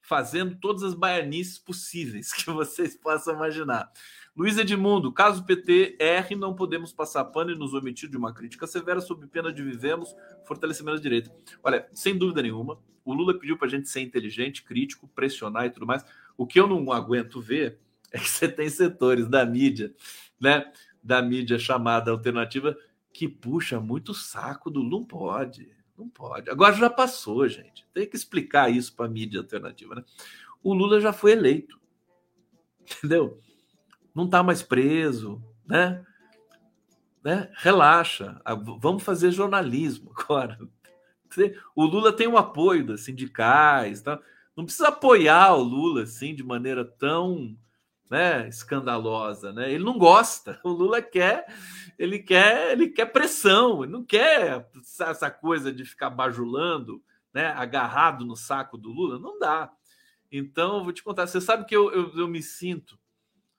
fazendo todas as baianices possíveis que vocês possam imaginar. Luiz Edmundo, caso PT erre, não podemos passar pano e nos omitir de uma crítica severa sob pena de vivemos fortalecimento da direita. Olha, sem dúvida nenhuma, o Lula pediu para a gente ser inteligente, crítico, pressionar e tudo mais. O que eu não aguento ver é que você tem setores da mídia, né? Da mídia chamada alternativa que puxa muito saco do não pode, Não pode. Agora já passou, gente. Tem que explicar isso para a mídia alternativa, né? O Lula já foi eleito. Entendeu? Não está mais preso, né? né? Relaxa. Vamos fazer jornalismo agora. O Lula tem o apoio das sindicais, tá? Não precisa apoiar o Lula assim de maneira tão né, escandalosa, né? Ele não gosta. O Lula quer, ele quer, ele quer pressão, ele não quer essa coisa de ficar bajulando, né, agarrado no saco do Lula, não dá. Então, vou te contar, você sabe que eu, eu, eu me sinto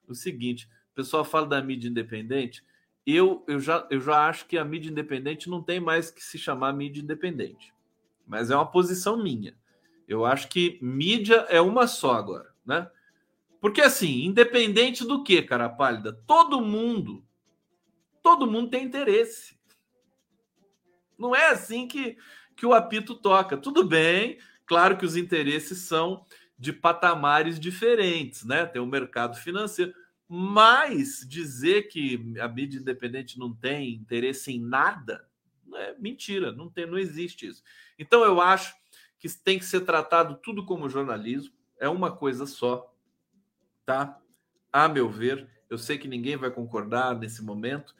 o seguinte, o pessoal fala da mídia independente, eu, eu, já, eu já acho que a mídia independente não tem mais que se chamar mídia independente. Mas é uma posição minha. Eu acho que mídia é uma só agora, né? Porque assim, independente do que, cara pálida, todo mundo, todo mundo tem interesse. Não é assim que, que o apito toca. Tudo bem, claro que os interesses são de patamares diferentes, né? Tem o mercado financeiro, mas dizer que a mídia independente não tem interesse em nada é mentira, não tem, não existe isso. Então eu acho que tem que ser tratado tudo como jornalismo, é uma coisa só tá? A meu ver, eu sei que ninguém vai concordar nesse momento.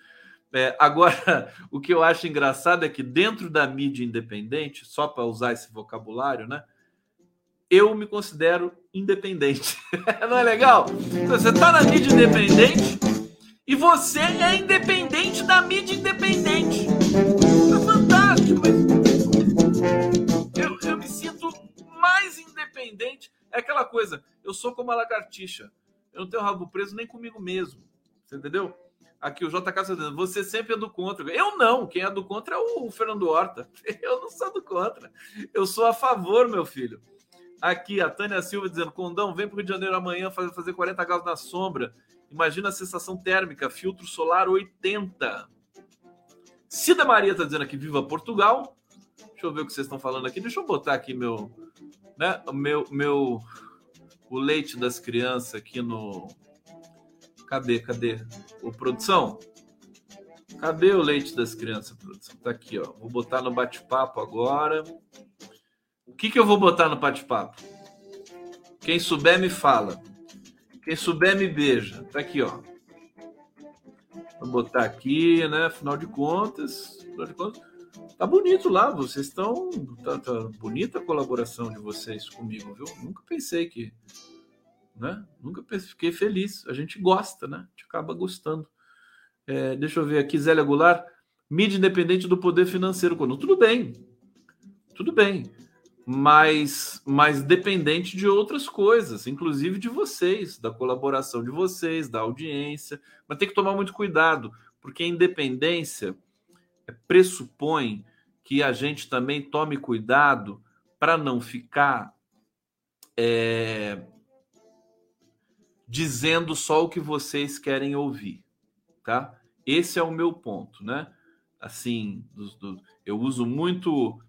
É, agora, o que eu acho engraçado é que dentro da mídia independente, só para usar esse vocabulário, né? Eu me considero independente. Não é legal? Você está na mídia independente e você é independente da mídia independente. É fantástico. Eu, eu me sinto mais independente é aquela coisa, eu sou como a lagartixa. Eu não tenho rabo preso nem comigo mesmo. Você entendeu? Aqui o JK está dizendo, você sempre é do contra. Eu não, quem é do contra é o Fernando Horta. Eu não sou do contra. Eu sou a favor, meu filho. Aqui a Tânia Silva dizendo: Condão, vem para o Rio de Janeiro amanhã fazer, fazer 40 graus na sombra. Imagina a sensação térmica, filtro solar 80. Cida Maria está dizendo aqui: Viva Portugal. Deixa eu ver o que vocês estão falando aqui. Deixa eu botar aqui meu, né, meu, meu o leite das crianças aqui no cadê, cadê? O produção? Cadê o leite das crianças, produção? Tá aqui, ó. Vou botar no bate-papo agora. O que que eu vou botar no bate-papo? Quem souber me fala. Quem souber me beija. Tá aqui, ó. Vou botar aqui, né? Afinal de contas, afinal de contas, Tá bonito lá, vocês estão. Tá, tá, bonita a colaboração de vocês comigo, viu? Nunca pensei que. Né? Nunca pensei, fiquei feliz. A gente gosta, né? A gente acaba gostando. É, deixa eu ver aqui, Zélia Goulart. Mídia independente do poder financeiro. Quando tudo bem, tudo bem, mas, mas dependente de outras coisas, inclusive de vocês, da colaboração de vocês, da audiência. Mas tem que tomar muito cuidado, porque a independência pressupõe que a gente também tome cuidado para não ficar é, dizendo só o que vocês querem ouvir, tá? Esse é o meu ponto, né? Assim, do, do, eu uso muito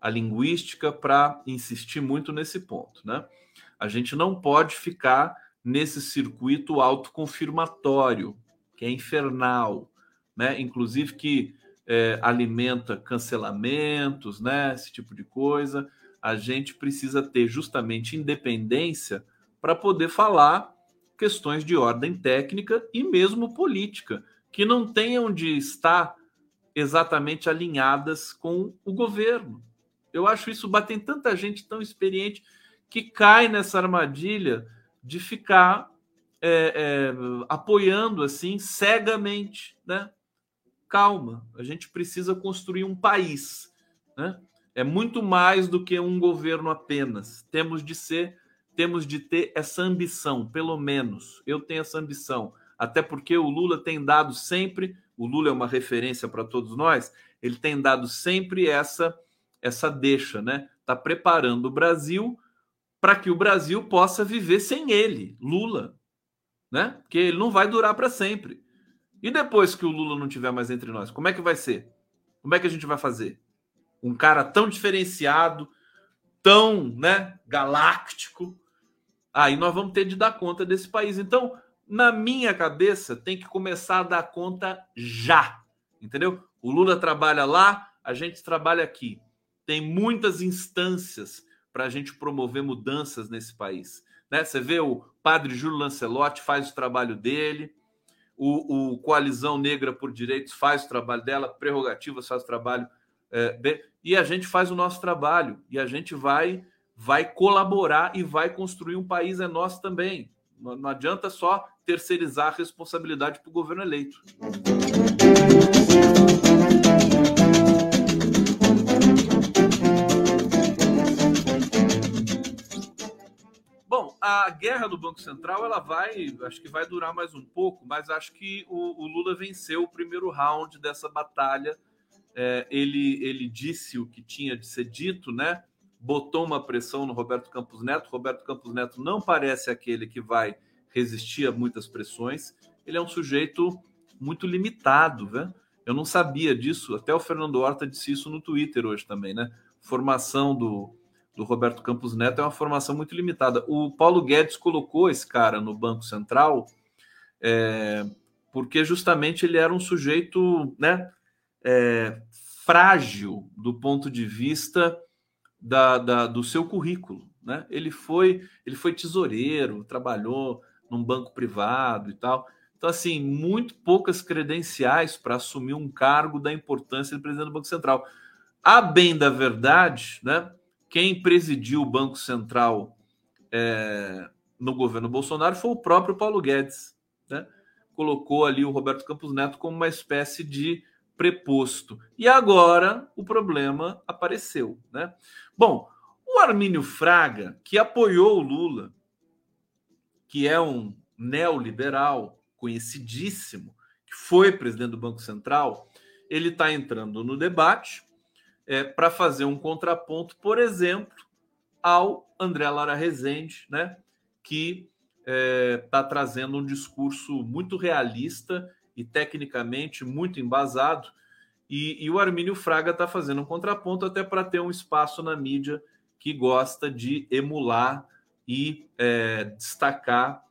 a linguística para insistir muito nesse ponto, né? A gente não pode ficar nesse circuito autoconfirmatório, que é infernal, né? Inclusive que é, alimenta cancelamentos, né? Esse tipo de coisa. A gente precisa ter justamente independência para poder falar questões de ordem técnica e mesmo política, que não tenham de estar exatamente alinhadas com o governo. Eu acho isso batem tanta gente tão experiente que cai nessa armadilha de ficar é, é, apoiando assim cegamente, né? Calma, a gente precisa construir um país, né? É muito mais do que um governo apenas. Temos de ser, temos de ter essa ambição, pelo menos. Eu tenho essa ambição, até porque o Lula tem dado sempre, o Lula é uma referência para todos nós, ele tem dado sempre essa essa deixa, né? Tá preparando o Brasil para que o Brasil possa viver sem ele, Lula, né? Porque ele não vai durar para sempre. E depois que o Lula não tiver mais entre nós, como é que vai ser? Como é que a gente vai fazer? Um cara tão diferenciado, tão, né, galáctico. Aí nós vamos ter de dar conta desse país. Então, na minha cabeça, tem que começar a dar conta já. Entendeu? O Lula trabalha lá, a gente trabalha aqui. tem muitas instâncias para a gente promover mudanças nesse país. Né? Você vê o padre Júlio Lancelotti faz o trabalho dele, o, o Coalizão Negra por Direitos faz o trabalho dela, Prerrogativas faz o trabalho é, e a gente faz o nosso trabalho e a gente vai vai colaborar e vai construir um país é nosso também. Não, não adianta só terceirizar a responsabilidade para o governo eleito. A guerra do Banco Central ela vai, acho que vai durar mais um pouco, mas acho que o, o Lula venceu o primeiro round dessa batalha é, ele, ele disse o que tinha de ser dito, né? Botou uma pressão no Roberto Campos Neto. Roberto Campos Neto não parece aquele que vai resistir a muitas pressões. Ele é um sujeito muito limitado, né? Eu não sabia disso. Até o Fernando Horta disse isso no Twitter hoje também, né? Formação do, do Roberto Campos Neto é uma formação muito limitada. O Paulo Guedes colocou esse cara no Banco Central é, porque justamente ele era um sujeito, né? é, frágil do ponto de vista da, da, do seu currículo. Né? Ele foi ele foi tesoureiro, trabalhou num banco privado e tal. Então, assim, muito poucas credenciais para assumir um cargo da importância de presidente do Banco Central. A bem da verdade, né, quem presidiu o Banco Central é, no governo Bolsonaro foi o próprio Paulo Guedes. Né? Colocou ali o Roberto Campos Neto como uma espécie de preposto. E agora o problema apareceu, né? Bom, o Armínio Fraga, que apoiou o Lula, que é um neoliberal conhecidíssimo, que foi presidente do Banco Central, ele está entrando no debate é, para fazer um contraponto, por exemplo, ao André Lara Rezende, né, que está é, tá trazendo um discurso muito realista e tecnicamente muito embasado. E, e o Armínio Fraga está fazendo um contraponto até para ter um espaço na mídia que gosta de emular e é, destacar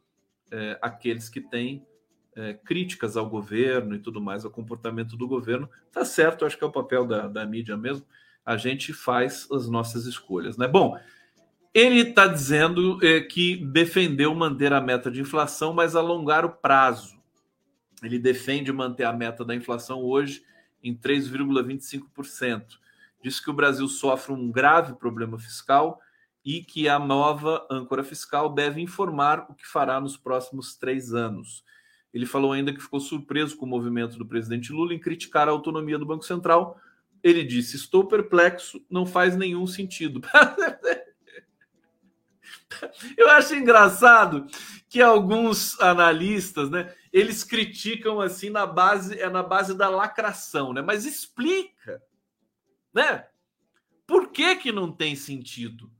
é, aqueles que têm é, críticas ao governo e tudo mais, ao comportamento do governo. Tá certo, acho que é o papel da, da mídia mesmo. A gente faz as nossas escolhas, né? Bom, ele está dizendo é, que defendeu manter a meta de inflação, mas alongar o prazo. Ele defende manter a meta da inflação hoje em 3,25%. Diz que o Brasil sofre um grave problema fiscal e que a nova âncora fiscal deve informar o que fará nos próximos três anos. Ele falou ainda que ficou surpreso com o movimento do presidente Lula em criticar a autonomia do Banco Central. Ele disse: Estou perplexo, não faz nenhum sentido. Eu acho engraçado que alguns analistas, né, eles criticam assim na base é na base da lacração, né? Mas explica, né? Por que que não tem sentido?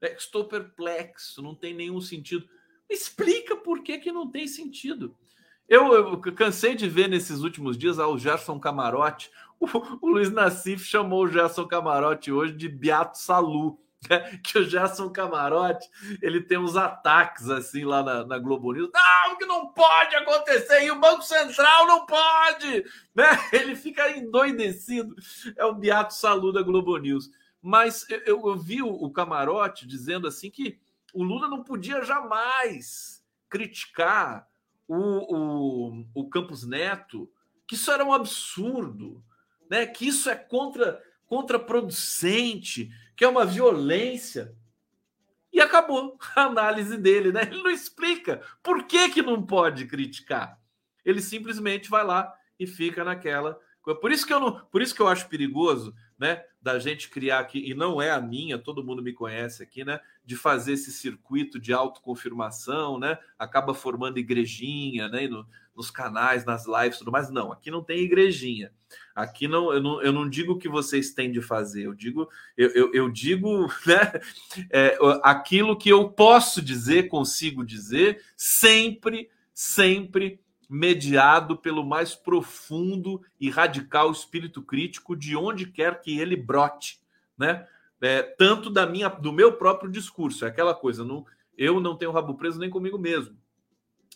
É, estou perplexo, não tem nenhum sentido. Explica por que que não tem sentido. Eu, eu cansei de ver nesses últimos dias ah, o Gerson Camarote. O, o Luiz Nassif chamou o Gerson Camarote hoje de Beato Salu. que o Gerson Camarote ele tem uns ataques assim lá na, na Globo News. Não, que não pode acontecer, e o Banco Central não pode, né? Ele fica endoidecido. É o Beato Salu da Globo News. Mas eu, eu vi o, o Camarote dizendo assim que o Lula não podia jamais criticar o, o, o Campos Neto, que isso era um absurdo, né? Que isso é contra contraproducente, que é uma violência. E acabou a análise dele, né? Ele não explica por que, que não pode criticar. Ele simplesmente vai lá e fica naquela. Por isso que eu não, por isso que eu acho perigoso, né, da gente criar aqui e não é a minha, todo mundo me conhece aqui, né, de fazer esse circuito de autoconfirmação, né? Acaba formando igrejinha, né, no, nos canais, nas lives, tudo mais. Não, aqui não tem igrejinha. Aqui não eu, não, eu não digo o que vocês têm de fazer, eu digo, eu, eu, eu digo né, é, aquilo que eu posso dizer, consigo dizer, sempre, sempre mediado pelo mais profundo e radical espírito crítico de onde quer que ele brote, né? É, tanto da minha, do meu próprio discurso, é aquela coisa, não, eu não tenho rabo preso nem comigo mesmo,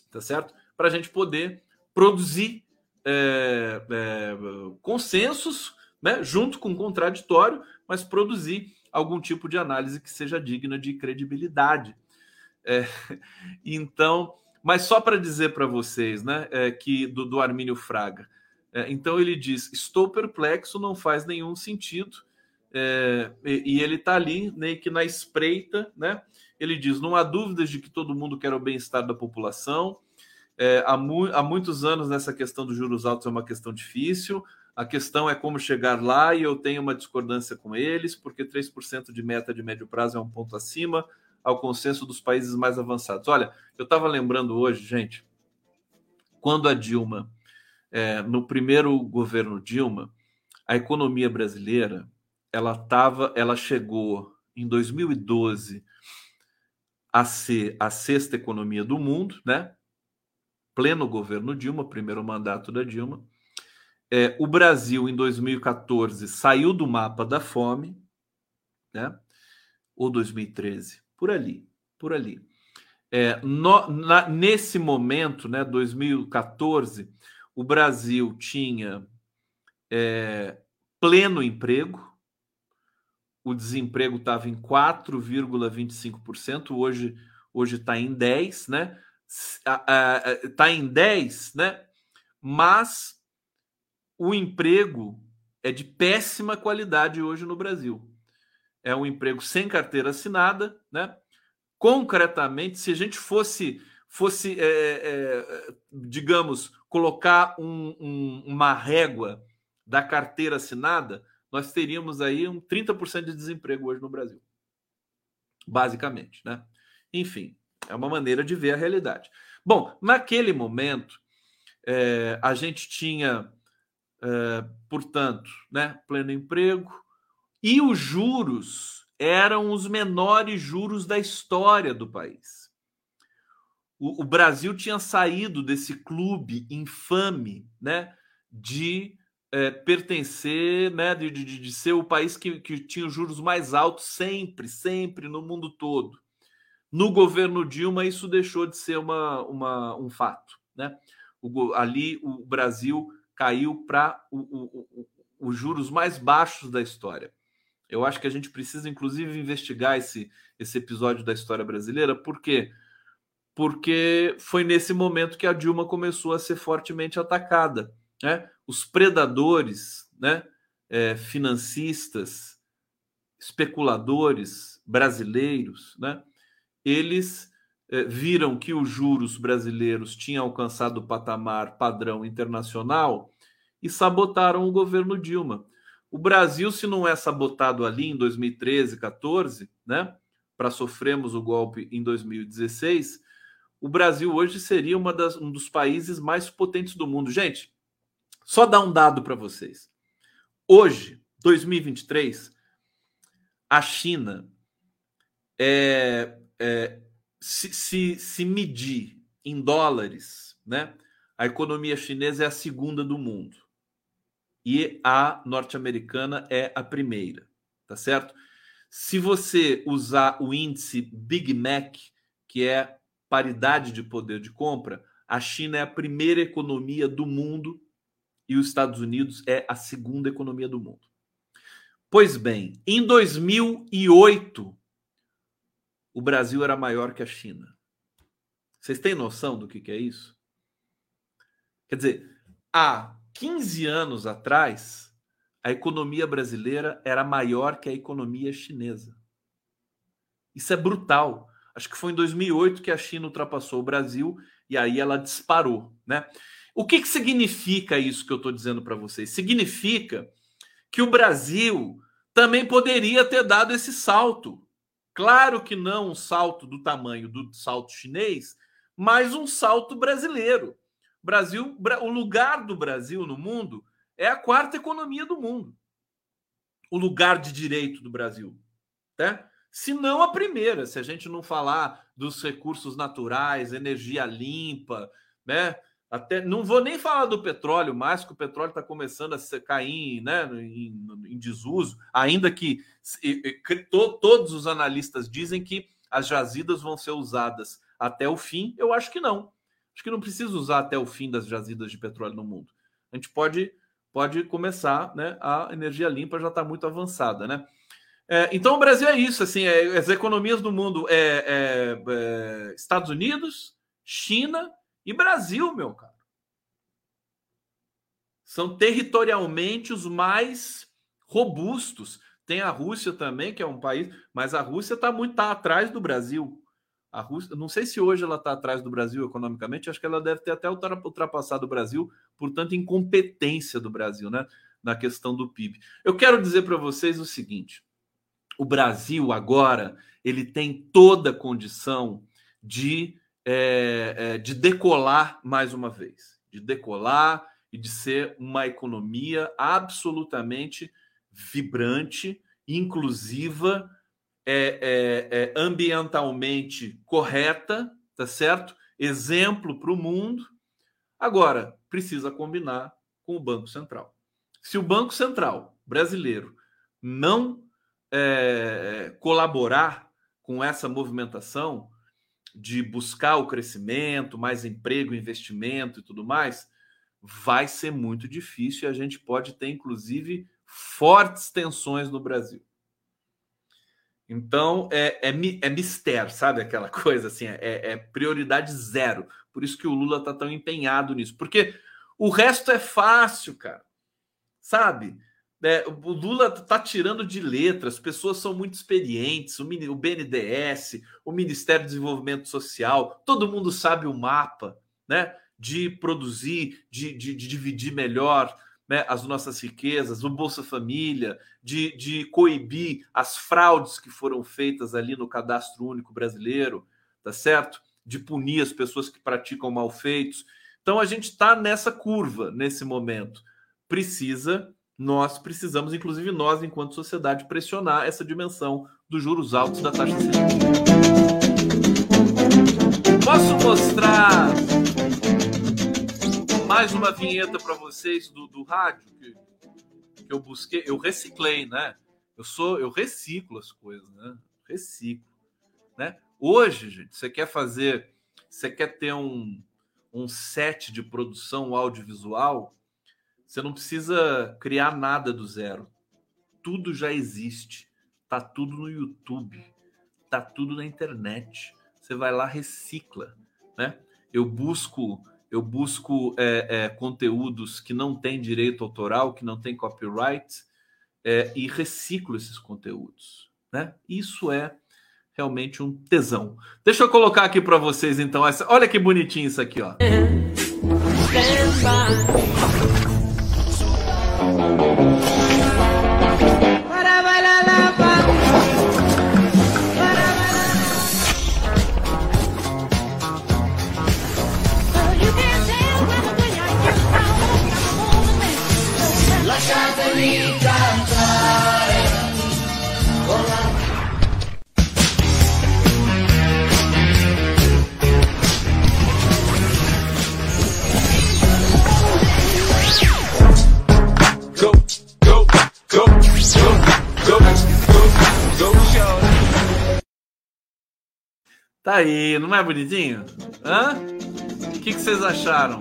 tá certo? Para a gente poder produzir é, é, consensos, né, junto com o contraditório, mas produzir algum tipo de análise que seja digna de credibilidade. É, então, mas só para dizer para vocês, né, é, que do, do Armínio Fraga. É, então ele diz: estou perplexo, não faz nenhum sentido. É, e, e, ele está ali, meio que na espreita, né? Ele diz: não há dúvidas de que todo mundo quer o bem-estar da população. É, há, mu há muitos anos nessa questão dos juros altos é uma questão difícil. A questão é como chegar lá e eu tenho uma discordância com eles, porque 3% de meta de médio prazo é um ponto acima ao consenso dos países mais avançados. Olha, eu estava lembrando hoje, gente, quando a Dilma, é, no primeiro governo Dilma, a economia brasileira, ela tava, ela chegou em 2012 a ser a sexta economia do mundo, né? Pleno governo Dilma, primeiro mandato da Dilma. É, o Brasil, em 2014, saiu do mapa da fome, né? Ou 2013, por ali, por ali. É, no, na, nesse momento, né, 2014, o Brasil tinha é, pleno emprego, o desemprego estava em 4,25%, hoje hoje está em 10, né? Está em 10, né? Mas o emprego é de péssima qualidade hoje no Brasil. É um emprego sem carteira assinada, né? Concretamente, se a gente fosse, fosse é, é, digamos, colocar um, um, uma régua da carteira assinada, nós teríamos aí um 30% de desemprego hoje no Brasil. Basicamente, né? Enfim, é uma maneira de ver a realidade. Bom, naquele momento, é, a gente tinha, é, portanto, né, pleno emprego, e os juros eram os menores juros da história do país. O, o Brasil tinha saído desse clube infame né, de é, pertencer, né, de, de, de, ser o país que, que tinha os juros mais altos sempre, sempre no mundo todo. No governo Dilma, isso deixou de ser uma, uma um fato. Né? O, ali o Brasil caiu para os juros mais baixos da história. Eu acho que a gente precisa, inclusive, investigar esse, esse episódio da história brasileira, por quê? Porque foi nesse momento que a Dilma começou a ser fortemente atacada. Né? os predadores, né, é, financistas, especuladores brasileiros, né, eles é, viram que os juros brasileiros tinham alcançado o patamar padrão internacional e sabotaram o governo Dilma. O Brasil, se não é sabotado ali em 2013, 14, né, para sofrermos o golpe em 2016, o Brasil hoje seria uma das, um dos países mais potentes do mundo. Gente, só dar um dado para vocês. Hoje, 2023, a China é, é, se, se, se medir em dólares, né? A economia chinesa é a segunda do mundo e a norte-americana é a primeira, tá certo? Se você usar o índice Big Mac, que é paridade de poder de compra, a China é a primeira economia do mundo e os Estados Unidos é a segunda economia do mundo. Pois bem, em 2008, o Brasil era maior que a China. Vocês têm noção do que, que é isso? Quer dizer, há 15 anos atrás, a economia brasileira era maior que a economia chinesa. Isso é brutal. Acho que foi em 2008 que a China ultrapassou o Brasil e aí ela disparou, né? O que, que significa isso que eu estou dizendo para vocês? Significa que o Brasil também poderia ter dado esse salto. Claro que não um salto do tamanho do salto chinês, mas um salto brasileiro. Brasil, o lugar do Brasil no mundo é a quarta economia do mundo. O lugar de direito do Brasil, né? Se não a primeira, se a gente não falar dos recursos naturais, energia limpa, né? Até não vou nem falar do petróleo mais, que o petróleo está começando a cair né, em, em desuso, ainda que to, todos os analistas dizem que as jazidas vão ser usadas até o fim. Eu acho que não. Acho que não precisa usar até o fim das jazidas de petróleo no mundo. A gente pode, pode começar, né? A energia limpa já está muito avançada, né? É, então o Brasil é isso, assim, é, as economias do mundo é, é, é Estados Unidos, China e Brasil, meu cara. São territorialmente os mais robustos. Tem a Rússia também, que é um país, mas a Rússia está muito tá atrás do Brasil. A Rússia, não sei se hoje ela está atrás do Brasil economicamente, acho que ela deve ter até ultrapassado o Brasil, portanto, incompetência do Brasil, né? Na questão do PIB. Eu quero dizer para vocês o seguinte: o Brasil agora ele tem toda a condição de, é, é, de decolar mais uma vez, de decolar e de ser uma economia absolutamente vibrante, inclusiva é, é, é ambientalmente correta, tá certo? Exemplo para o mundo. Agora, precisa combinar com o Banco Central. Se o Banco Central brasileiro não é, colaborar com essa movimentação de buscar o crescimento, mais emprego, investimento e tudo mais, vai ser muito difícil e a gente pode ter, inclusive, fortes tensões no Brasil. Então é, é, é mistério, sabe? Aquela coisa assim, é, é prioridade zero. Por isso que o Lula tá tão empenhado nisso. Porque o resto é fácil, cara. Sabe? É, o Lula tá tirando de letra, as pessoas são muito experientes, o, o BNDES, o Ministério do Desenvolvimento Social, todo mundo sabe o mapa, né? De produzir, de, de, de dividir melhor né, as nossas riquezas, o Bolsa Família, de, de coibir as fraudes que foram feitas ali no cadastro único brasileiro, tá certo? De punir as pessoas que praticam malfeitos. Então a gente está nessa curva nesse momento. Precisa, nós precisamos, inclusive nós, enquanto sociedade, pressionar essa dimensão dos juros altos da taxa Selic. Posso mostrar mais uma vinheta para vocês do, do rádio que, que eu busquei, eu reciclei, né? Eu sou, eu reciclo as coisas, né? Reciclo, né? Hoje, gente, você quer fazer, você quer ter um, um set de produção audiovisual, você não precisa criar nada do zero. Tudo já existe. Tá tudo no YouTube. Tá tudo na internet. Você vai lá, recicla, né? Eu busco eu busco é, é, conteúdos que não têm direito autoral, que não têm copyright, é, e reciclo esses conteúdos. Né? Isso é realmente um tesão. Deixa eu colocar aqui para vocês, então. Essa... Olha que bonitinho isso aqui, ó. Tá aí, não é bonitinho? Hã? O que, que vocês acharam?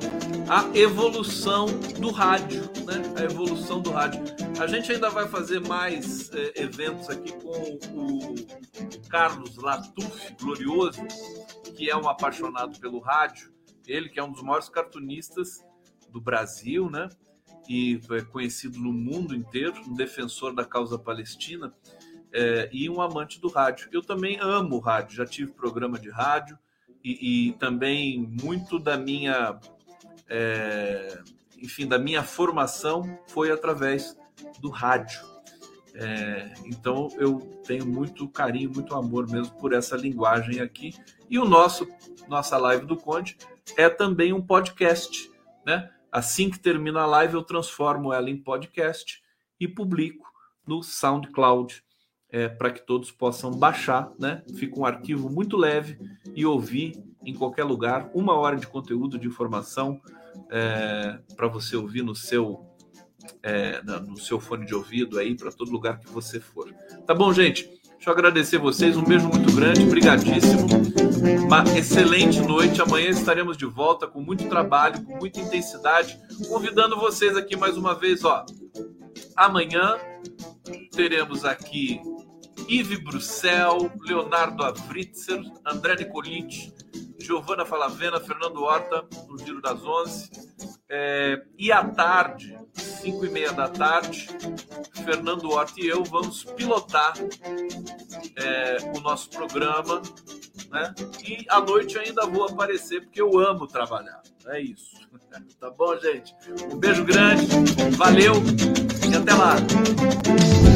A evolução do rádio, né? A evolução do rádio. A gente ainda vai fazer mais é, eventos aqui com o Carlos Latuf, glorioso, que é um apaixonado pelo rádio. Ele que é um dos maiores cartunistas do Brasil, né? E é conhecido no mundo inteiro, um defensor da causa palestina é, e um amante do rádio. Eu também amo rádio, já tive programa de rádio e, e também muito da minha, é, enfim, da minha formação foi através do rádio. É, então eu tenho muito carinho, muito amor mesmo por essa linguagem aqui. E o nosso nossa live do Conde é também um podcast, né? Assim que termina a live, eu transformo ela em podcast e publico no SoundCloud é, para que todos possam baixar, né? Fica um arquivo muito leve e ouvir em qualquer lugar, uma hora de conteúdo de informação é, para você ouvir no seu é, no seu fone de ouvido aí para todo lugar que você for. Tá bom, gente? Deixa eu agradecer vocês, um beijo muito grande, brigadíssimo. uma excelente noite. Amanhã estaremos de volta com muito trabalho, com muita intensidade, convidando vocês aqui mais uma vez, ó. Amanhã teremos aqui Yves Bruxel, Leonardo Avritzer, André Nicolinte, Giovana Falavena, Fernando Horta, no Giro das Onze. É, e à tarde, 5 e meia da tarde, Fernando Horta e eu vamos pilotar é, o nosso programa. Né? E à noite ainda vou aparecer, porque eu amo trabalhar. É isso. Tá bom, gente? Um beijo grande, valeu e até lá.